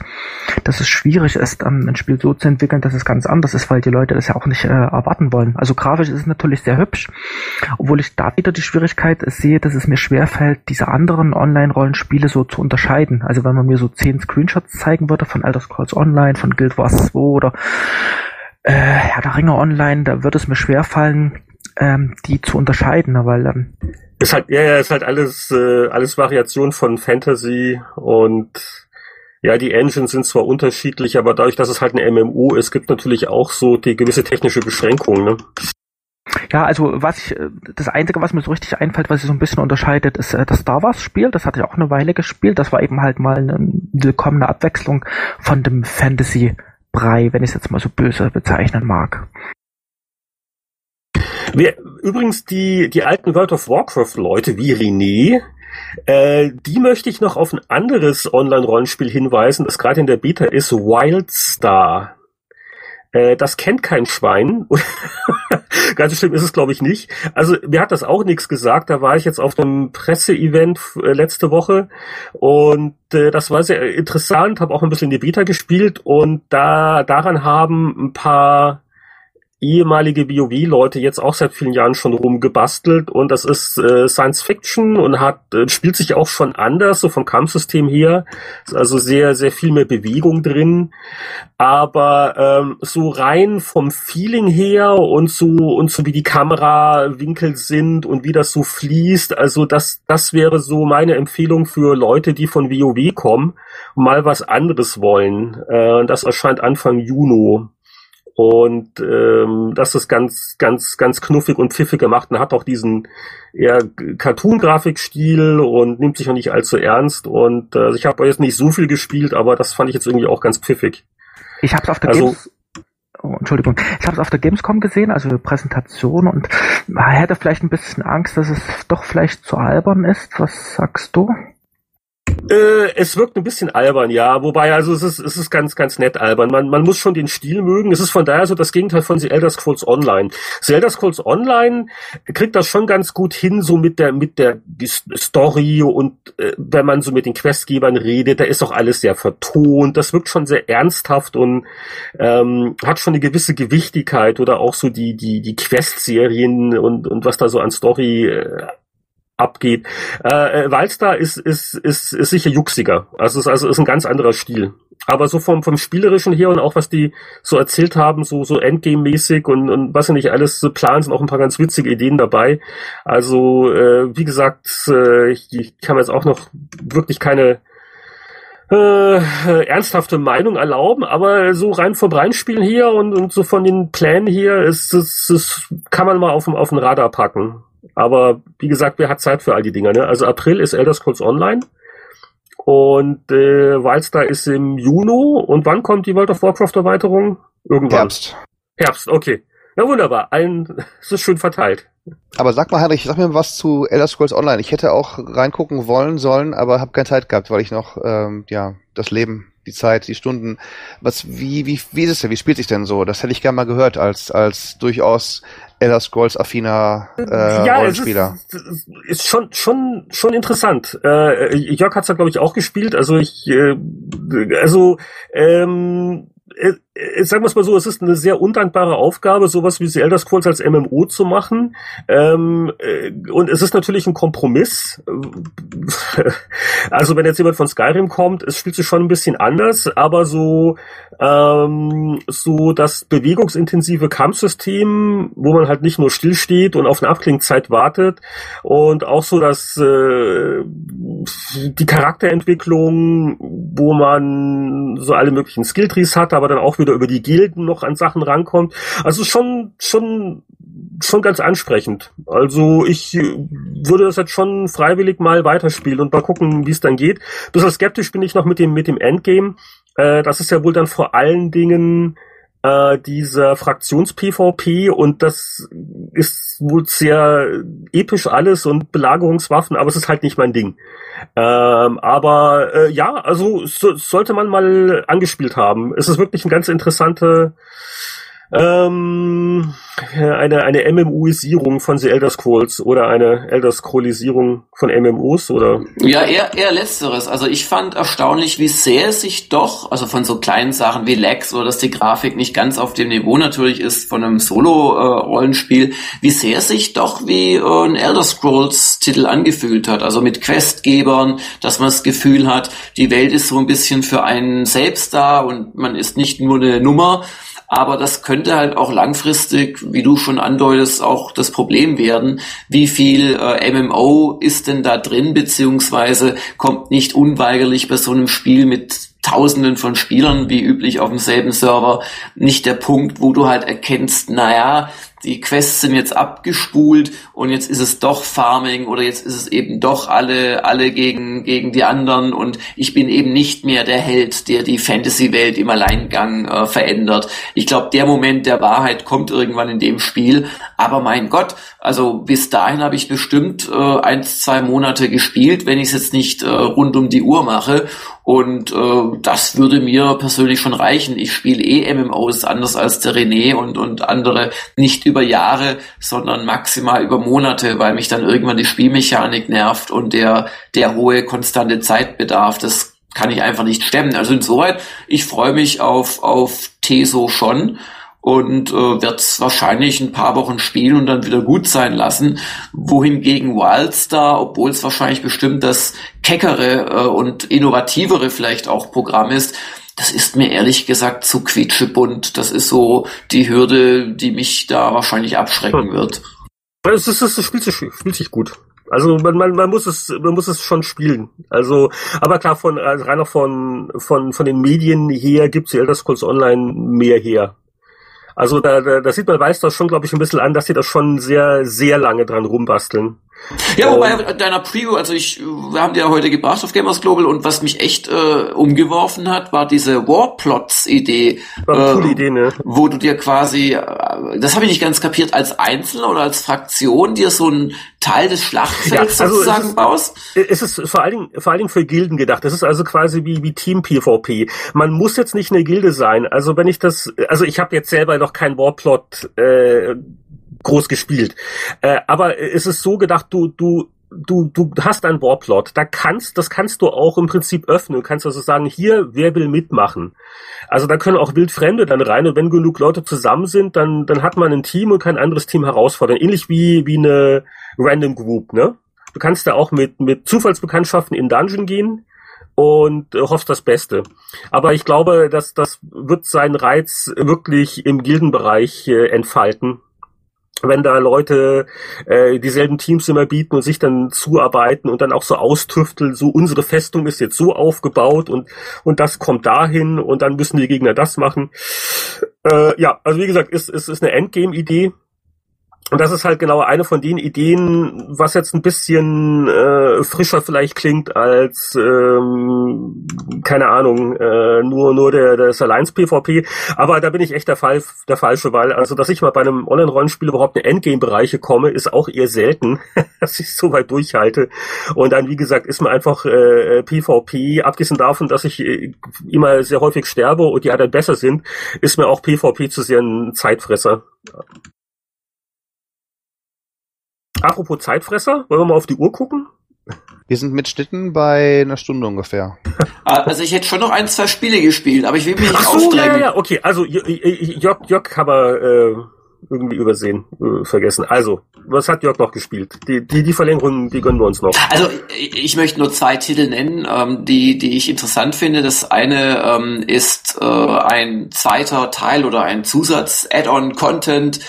dass es schwierig ist, ähm, ein Spiel so zu entwickeln, dass es ganz anders ist, weil die Leute das ja auch nicht äh, erwarten wollen. Also grafisch ist es natürlich sehr hübsch, obwohl ich da wieder die Schwierigkeit sehe, dass es mir schwerfällt, diese anderen Online-Rollenspiele so zu unterscheiden. Also wenn man mir so zehn Screenshots zeigen würde von Elder Scrolls Online, von Guild Wars 2 oder äh, Herr der Ringe Online, da wird es mir schwerfallen, ähm, die zu unterscheiden, ne, weil ähm, ist halt ja, ja, ist halt alles äh, alles Variation von Fantasy und ja, die Engines sind zwar unterschiedlich, aber dadurch, dass es halt ein MMO ist, gibt natürlich auch so die gewisse technische Beschränkung. Ne? Ja, also was ich, äh, das Einzige, was mir so richtig einfällt, was sich so ein bisschen unterscheidet, ist äh, das Star Wars Spiel. Das hatte ich auch eine Weile gespielt. Das war eben halt mal eine willkommene Abwechslung von dem Fantasy Brei, wenn ich es jetzt mal so böse bezeichnen mag. Wir, übrigens die, die alten World of Warcraft Leute wie René, äh, die möchte ich noch auf ein anderes Online-Rollenspiel hinweisen, das gerade in der Beta ist, Wildstar. Äh, das kennt kein Schwein. Ganz schlimm ist es, glaube ich, nicht. Also mir hat das auch nichts gesagt. Da war ich jetzt auf einem Presseevent äh, letzte Woche und äh, das war sehr interessant. Habe auch ein bisschen die Beta gespielt und da daran haben ein paar ehemalige WoW-Leute jetzt auch seit vielen Jahren schon rumgebastelt und das ist äh, Science Fiction und hat äh, spielt sich auch schon anders so vom Kampfsystem her. Ist also sehr sehr viel mehr Bewegung drin. Aber ähm, so rein vom Feeling her und so und so wie die Kamerawinkel sind und wie das so fließt also das das wäre so meine Empfehlung für Leute die von WoW kommen und mal was anderes wollen. Äh, das erscheint Anfang Juni und ähm, das ist ganz, ganz, ganz knuffig und pfiffig gemacht und hat auch diesen eher Cartoon-Grafikstil und nimmt sich auch nicht allzu ernst. Und äh, ich habe jetzt nicht so viel gespielt, aber das fand ich jetzt irgendwie auch ganz pfiffig. Ich habe es auf der also, Games Oh, Entschuldigung, ich habe es auf der Gamescom gesehen, also Präsentation und hätte vielleicht ein bisschen Angst, dass es doch vielleicht zu albern ist. Was sagst du? Äh, es wirkt ein bisschen albern, ja. Wobei, also es ist, es ist ganz, ganz nett albern. Man, man muss schon den Stil mögen. Es ist von daher so das Gegenteil von The Elder Scrolls Online. The Elder Scrolls Online kriegt das schon ganz gut hin, so mit der, mit der Story und äh, wenn man so mit den Questgebern redet, da ist auch alles sehr vertont. Das wirkt schon sehr ernsthaft und ähm, hat schon eine gewisse Gewichtigkeit oder auch so die, die, die Quest-Serien und, und was da so an Story äh, abgeht. Äh, äh Wildstar ist, ist, ist, ist sicher juxiger. Also ist, also ist ein ganz anderer Stil. Aber so vom, vom Spielerischen her und auch was die so erzählt haben, so, so Endgame-mäßig und, und was sie nicht alles so planen, sind auch ein paar ganz witzige Ideen dabei. Also, äh, wie gesagt, äh, ich, ich kann mir jetzt auch noch wirklich keine äh, ernsthafte Meinung erlauben, aber so rein vom Reinspielen hier und, und so von den Plänen hier ist, ist, ist kann man mal auf, auf den Radar packen. Aber wie gesagt, wer hat Zeit für all die Dinger? Ne? Also April ist Elder Scrolls Online und äh, Wildstar ist im Juni. Und wann kommt die World of Warcraft Erweiterung? Irgendwann. Herbst. Herbst, okay. Na wunderbar, allen es ist schön verteilt. Aber sag mal, Heinrich, sag mir was zu Elder Scrolls Online. Ich hätte auch reingucken wollen sollen, aber habe keine Zeit gehabt, weil ich noch ähm, ja das Leben, die Zeit, die Stunden. Was, wie, wie, wie ist es denn? Wie spielt sich denn so? Das hätte ich gerne mal gehört als als durchaus Elder Scrolls affiner äh, ja, Rollenspieler. Es ist, ist schon schon schon interessant. Äh, Jörg hat's ja glaube ich auch gespielt. Also ich äh, also ähm, äh, sagen wir es mal so, es ist eine sehr undankbare Aufgabe, sowas wie The Elder Scrolls als MMO zu machen. Ähm, äh, und es ist natürlich ein Kompromiss. also wenn jetzt jemand von Skyrim kommt, es spielt sich schon ein bisschen anders, aber so ähm, so das bewegungsintensive Kampfsystem, wo man halt nicht nur stillsteht und auf eine Abklingzeit wartet und auch so das äh, die Charakterentwicklung, wo man so alle möglichen Skilltrees hat, aber dann auch wieder über die Gilden noch an Sachen rankommt. Also schon, schon, schon ganz ansprechend. Also ich würde das jetzt schon freiwillig mal weiterspielen und mal gucken, wie es dann geht. Bisschen skeptisch bin ich noch mit dem, mit dem Endgame. Äh, das ist ja wohl dann vor allen Dingen äh, dieser Fraktions-PvP und das ist wohl sehr episch alles und Belagerungswaffen, aber es ist halt nicht mein Ding. Ähm, aber äh, ja, also so, sollte man mal angespielt haben. Es ist wirklich eine ganz interessante ähm, eine, eine MMOisierung von The Elder Scrolls oder eine Elder Scrollisierung von MMOs oder? Ja, eher, eher letzteres. Also ich fand erstaunlich, wie sehr sich doch, also von so kleinen Sachen wie Lags oder dass die Grafik nicht ganz auf dem Niveau natürlich ist von einem Solo-Rollenspiel, wie sehr sich doch wie äh, ein Elder Scrolls Titel angefühlt hat. Also mit Questgebern, dass man das Gefühl hat, die Welt ist so ein bisschen für einen selbst da und man ist nicht nur eine Nummer, aber das könnte halt auch langfristig, wie du schon andeutest, auch das Problem werden. Wie viel äh, MMO ist denn da drin, beziehungsweise kommt nicht unweigerlich bei so einem Spiel mit Tausenden von Spielern, wie üblich auf demselben Server, nicht der Punkt, wo du halt erkennst, naja, die Quests sind jetzt abgespult und jetzt ist es doch Farming oder jetzt ist es eben doch alle, alle gegen, gegen die anderen und ich bin eben nicht mehr der Held, der die Fantasy-Welt im Alleingang äh, verändert. Ich glaube, der Moment der Wahrheit kommt irgendwann in dem Spiel. Aber mein Gott, also bis dahin habe ich bestimmt äh, ein, zwei Monate gespielt, wenn ich es jetzt nicht äh, rund um die Uhr mache. Und äh, das würde mir persönlich schon reichen. Ich spiele eh MMOs anders als der René und, und andere nicht über Jahre, sondern maximal über Monate, weil mich dann irgendwann die Spielmechanik nervt und der, der hohe konstante Zeitbedarf. Das kann ich einfach nicht stemmen. Also insoweit, ich freue mich auf, auf Teso schon und äh, wird es wahrscheinlich ein paar Wochen spielen und dann wieder gut sein lassen. Wohingegen Wildstar, obwohl es wahrscheinlich bestimmt das keckere äh, und innovativere vielleicht auch Programm ist, das ist mir ehrlich gesagt zu quietschebunt. Das ist so die Hürde, die mich da wahrscheinlich abschrecken hm. wird. Es, ist, es spielt, sich, spielt sich gut. Also man, man, man muss es man muss es schon spielen. Also aber klar von also rein auch von von von den Medien her gibt's die Elder Scrolls Online mehr her. Also da, da, da sieht man weiß das schon, glaube ich, ein bisschen an, dass sie da schon sehr, sehr lange dran rumbasteln. Ja, wobei ähm, deiner Preview, also ich, wir haben die ja heute gebracht auf Gamers Global und was mich echt äh, umgeworfen hat, war diese Warplots-Idee. War eine äh, coole Idee, ne? Wo du dir quasi, äh, das habe ich nicht ganz kapiert, als Einzelner oder als Fraktion dir so ein Teil des Schlachtfelds ja, also sozusagen es ist, baust? Es ist vor allen Dingen, vor allen Dingen für Gilden gedacht. Das ist also quasi wie, wie Team PvP. Man muss jetzt nicht eine Gilde sein. Also wenn ich das, also ich habe jetzt selber noch kein Warplot äh, groß gespielt. Äh, aber es ist so gedacht, du, du, du, du hast einen Warplot. Da kannst, das kannst du auch im Prinzip öffnen. Du kannst also sagen, hier, wer will mitmachen? Also da können auch Wildfremde dann rein und wenn genug Leute zusammen sind, dann, dann hat man ein Team und kann ein anderes Team herausfordern. Ähnlich wie, wie eine Random Group, ne? Du kannst da auch mit, mit Zufallsbekanntschaften in Dungeon gehen und äh, hoffst das Beste. Aber ich glaube, dass das wird seinen Reiz wirklich im Gildenbereich äh, entfalten wenn da Leute äh, dieselben Teams immer bieten und sich dann zuarbeiten und dann auch so austüfteln, so unsere Festung ist jetzt so aufgebaut und und das kommt dahin und dann müssen die Gegner das machen. Äh, ja, also wie gesagt, ist ist, ist eine Endgame-Idee. Und das ist halt genau eine von den Ideen, was jetzt ein bisschen äh, frischer vielleicht klingt als ähm, keine Ahnung äh, nur nur der das Alliance PvP. Aber da bin ich echt der Fall der falsche, weil also dass ich mal bei einem Online-Rollenspiel überhaupt in Endgame-Bereiche komme, ist auch eher selten, dass ich so weit durchhalte. Und dann wie gesagt ist mir einfach äh, PvP abgesehen davon, dass ich äh, immer sehr häufig sterbe und die anderen besser sind, ist mir auch PvP zu sehr ein Zeitfresser. Apropos Zeitfresser, wollen wir mal auf die Uhr gucken? Wir sind mit Schnitten bei einer Stunde ungefähr. Ah, also ich hätte schon noch ein, zwei Spiele gespielt, aber ich will mich nicht Ach so, aufdrängen. Ja, ja, okay, also Jörg, Jörg haben wir äh, irgendwie übersehen, äh, vergessen. Also, was hat Jörg noch gespielt? Die, die, die Verlängerung, die gönnen wir uns noch. Also ich möchte nur zwei Titel nennen, ähm, die, die ich interessant finde. Das eine ähm, ist äh, ein zweiter Teil oder ein Zusatz-Add-on-Content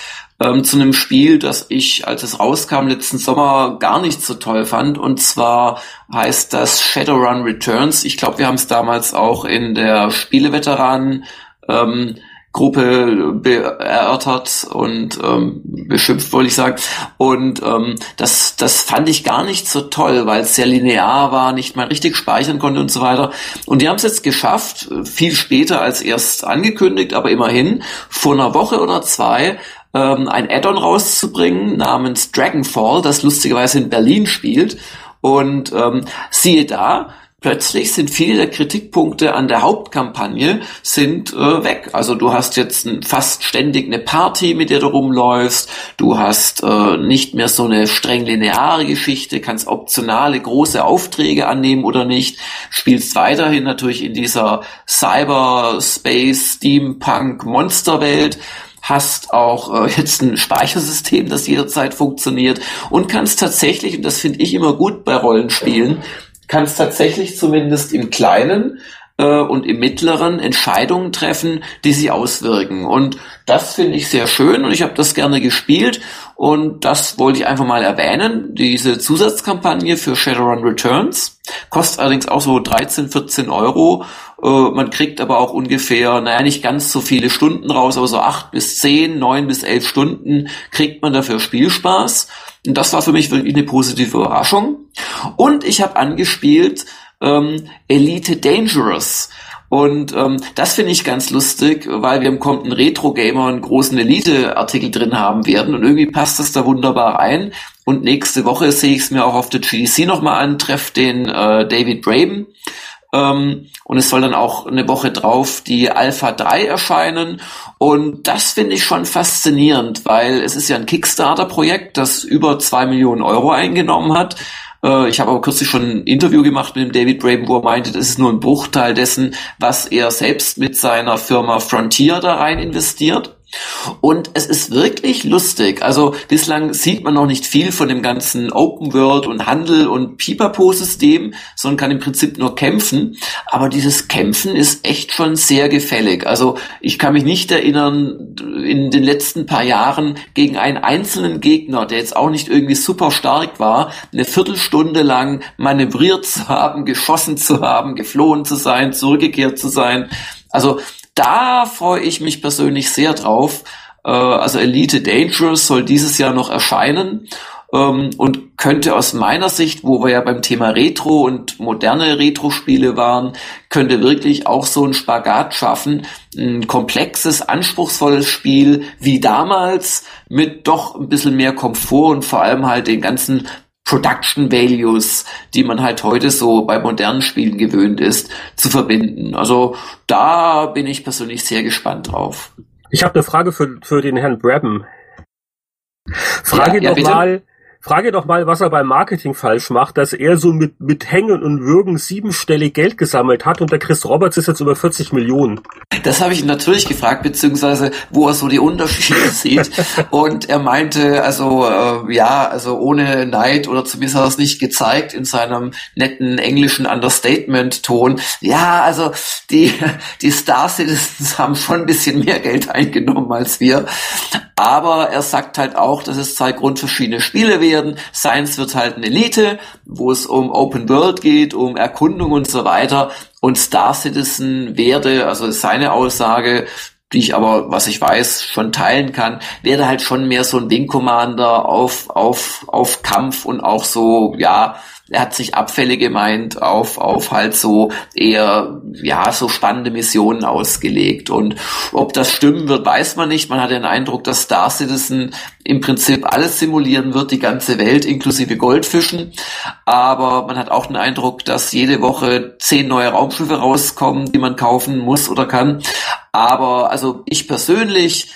ähm, zu einem Spiel, das ich, als es rauskam letzten Sommer, gar nicht so toll fand. Und zwar heißt das Shadowrun Returns. Ich glaube, wir haben es damals auch in der Spieleveteranen ähm, Gruppe erörtert und ähm, beschimpft, wollte ich sagen. Und ähm, das, das fand ich gar nicht so toll, weil es sehr linear war, nicht mal richtig speichern konnte und so weiter. Und die haben es jetzt geschafft, viel später als erst angekündigt, aber immerhin vor einer Woche oder zwei ähm, ein Add-on rauszubringen namens Dragonfall, das lustigerweise in Berlin spielt. Und ähm, siehe da, plötzlich sind viele der Kritikpunkte an der Hauptkampagne sind äh, weg. Also du hast jetzt fast ständig eine Party, mit der du rumläufst. Du hast äh, nicht mehr so eine streng lineare Geschichte, kannst optionale große Aufträge annehmen oder nicht. Spielst weiterhin natürlich in dieser Cyberspace, Steampunk, Monsterwelt hast auch äh, jetzt ein Speichersystem, das jederzeit funktioniert und kannst tatsächlich, und das finde ich immer gut bei Rollenspielen, kannst tatsächlich zumindest im Kleinen äh, und im Mittleren Entscheidungen treffen, die sich auswirken. Und das finde ich sehr schön und ich habe das gerne gespielt und das wollte ich einfach mal erwähnen. Diese Zusatzkampagne für Shadowrun Returns kostet allerdings auch so 13, 14 Euro man kriegt aber auch ungefähr, naja, nicht ganz so viele Stunden raus, aber so acht bis zehn, neun bis elf Stunden kriegt man dafür Spielspaß. Und das war für mich wirklich eine positive Überraschung. Und ich habe angespielt ähm, Elite Dangerous. Und ähm, das finde ich ganz lustig, weil wir im kommenden Retro-Gamer einen großen Elite-Artikel drin haben werden und irgendwie passt das da wunderbar rein. Und nächste Woche sehe ich es mir auch auf der GDC nochmal an, treffe den äh, David Braben. Ähm, und es soll dann auch eine Woche drauf die Alpha 3 erscheinen. Und das finde ich schon faszinierend, weil es ist ja ein Kickstarter-Projekt, das über zwei Millionen Euro eingenommen hat. Äh, ich habe aber kürzlich schon ein Interview gemacht mit dem David Braben, wo er meinte, das ist nur ein Bruchteil dessen, was er selbst mit seiner Firma Frontier da rein investiert. Und es ist wirklich lustig. Also bislang sieht man noch nicht viel von dem ganzen Open World und Handel und Pipapo-System, sondern kann im Prinzip nur kämpfen. Aber dieses Kämpfen ist echt schon sehr gefällig. Also ich kann mich nicht erinnern, in den letzten paar Jahren gegen einen einzelnen Gegner, der jetzt auch nicht irgendwie super stark war, eine Viertelstunde lang manövriert zu haben, geschossen zu haben, geflohen zu sein, zurückgekehrt zu sein. Also da freue ich mich persönlich sehr drauf. Äh, also Elite Dangerous soll dieses Jahr noch erscheinen ähm, und könnte aus meiner Sicht, wo wir ja beim Thema Retro und moderne Retro-Spiele waren, könnte wirklich auch so ein Spagat schaffen, ein komplexes, anspruchsvolles Spiel wie damals mit doch ein bisschen mehr Komfort und vor allem halt den ganzen Production Values, die man halt heute so bei modernen Spielen gewöhnt ist, zu verbinden. Also da bin ich persönlich sehr gespannt drauf. Ich habe eine Frage für, für den Herrn Brabham. Frage ja, ja, doch mal, Frage doch mal, was er beim Marketing falsch macht, dass er so mit, mit Hängen und Würgen siebenstellig Geld gesammelt hat und der Chris Roberts ist jetzt über 40 Millionen. Das habe ich natürlich gefragt, beziehungsweise wo er so die Unterschiede sieht. Und er meinte, also äh, ja, also ohne Neid oder zumindest hat er es nicht gezeigt in seinem netten englischen Understatement-Ton. Ja, also die, die Star Citizens haben schon ein bisschen mehr Geld eingenommen als wir. Aber er sagt halt auch, dass es zwei grundverschiedene Spiele werden. Science wird halt eine Elite, wo es um Open World geht, um Erkundung und so weiter. Und Star Citizen werde, also seine Aussage, die ich aber, was ich weiß, schon teilen kann, werde halt schon mehr so ein Wing Commander auf, auf, auf Kampf und auch so, ja, er hat sich Abfälle gemeint auf, auf halt so eher, ja, so spannende Missionen ausgelegt. Und ob das stimmen wird, weiß man nicht. Man hat den Eindruck, dass Star Citizen im Prinzip alles simulieren wird, die ganze Welt inklusive Goldfischen. Aber man hat auch den Eindruck, dass jede Woche zehn neue Raumschiffe rauskommen, die man kaufen muss oder kann. Aber also ich persönlich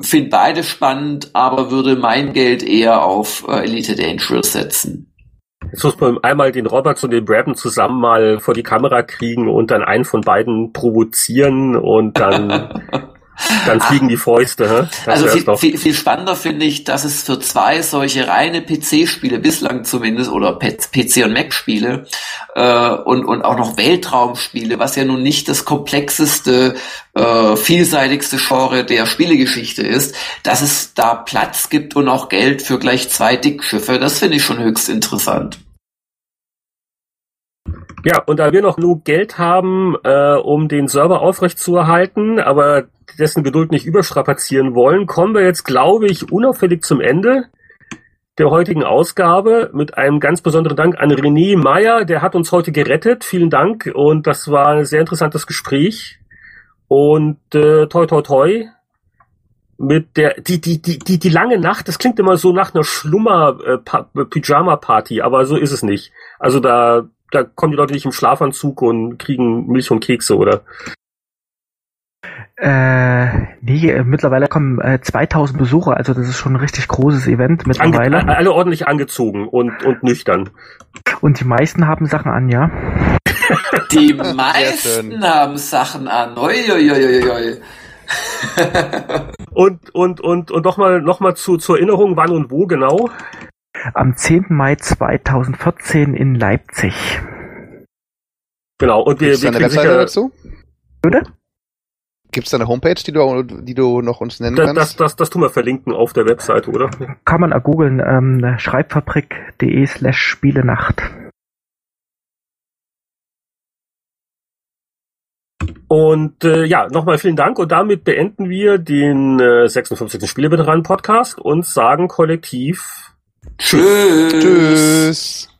finde beide spannend, aber würde mein Geld eher auf äh, Elite Dangerous setzen. Jetzt muss man einmal den Roberts und den Braben zusammen mal vor die Kamera kriegen und dann einen von beiden provozieren und dann Dann fliegen die Fäuste. Hä? also viel, viel, viel, spannender finde ich, dass es für zwei solche reine PC-Spiele bislang zumindest oder PC und Mac-Spiele äh, und, und auch noch Weltraumspiele, was ja nun nicht das komplexeste, äh, vielseitigste Genre der Spielegeschichte ist, dass es da Platz gibt und auch Geld für gleich zwei Dickschiffe. Das finde ich schon höchst interessant. Ja, und da wir noch genug Geld haben, äh, um den Server aufrechtzuerhalten, aber dessen Geduld nicht überstrapazieren wollen, kommen wir jetzt, glaube ich, unauffällig zum Ende der heutigen Ausgabe mit einem ganz besonderen Dank an René Meyer, der hat uns heute gerettet. Vielen Dank und das war ein sehr interessantes Gespräch. Und äh, toi toi toi mit der die die die die die lange Nacht, das klingt immer so nach einer Schlummer äh, Pyjama Party, aber so ist es nicht. Also da da kommen die Leute nicht im Schlafanzug und kriegen Milch und Kekse, oder? Äh, nee, äh, mittlerweile kommen äh, 2000 Besucher, also das ist schon ein richtig großes Event mittlerweile. Ange alle ordentlich angezogen und, und nüchtern. Und die meisten haben Sachen an, ja. Die meisten haben Sachen an. Oi, oi, oi, oi. und und und und nochmal noch mal zu zur Erinnerung, wann und wo genau? Am 10. Mai 2014 in Leipzig. Genau, und wir, wir eine Webseite dazu? Bitte? Gibt es da eine Homepage, die du, die du noch uns nennen das, kannst? Das, das, das tun wir verlinken auf der Webseite, oder? Kann man googeln, ähm, schreibfabrik.de slash Spielenacht. Und äh, ja, nochmal vielen Dank und damit beenden wir den äh, 56. Spieleveteranen-Podcast und sagen kollektiv Tschüss. Tschüss.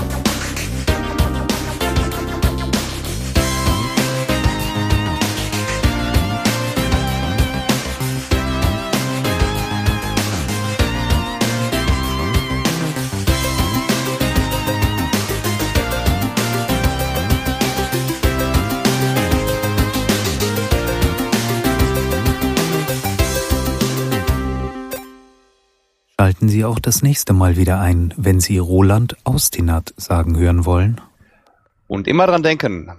Schalten Sie auch das nächste Mal wieder ein, wenn Sie Roland Austinat sagen hören wollen. Und immer dran denken,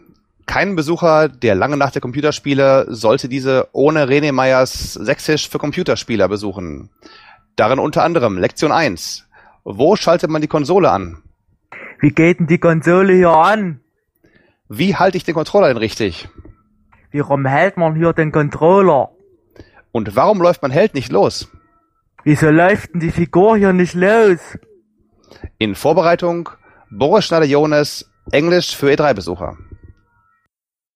kein Besucher der lange Nacht der Computerspiele sollte diese ohne René Meyers Sächsisch für Computerspieler besuchen. Darin unter anderem Lektion 1. Wo schaltet man die Konsole an? Wie geht denn die Konsole hier an? Wie halte ich den Controller denn richtig? Wie rum hält man hier den Controller? Und warum läuft mein Held nicht los? Wieso läuft denn die Figur hier nicht los? In Vorbereitung Boris Schneider-Jones, Englisch für E3-Besucher.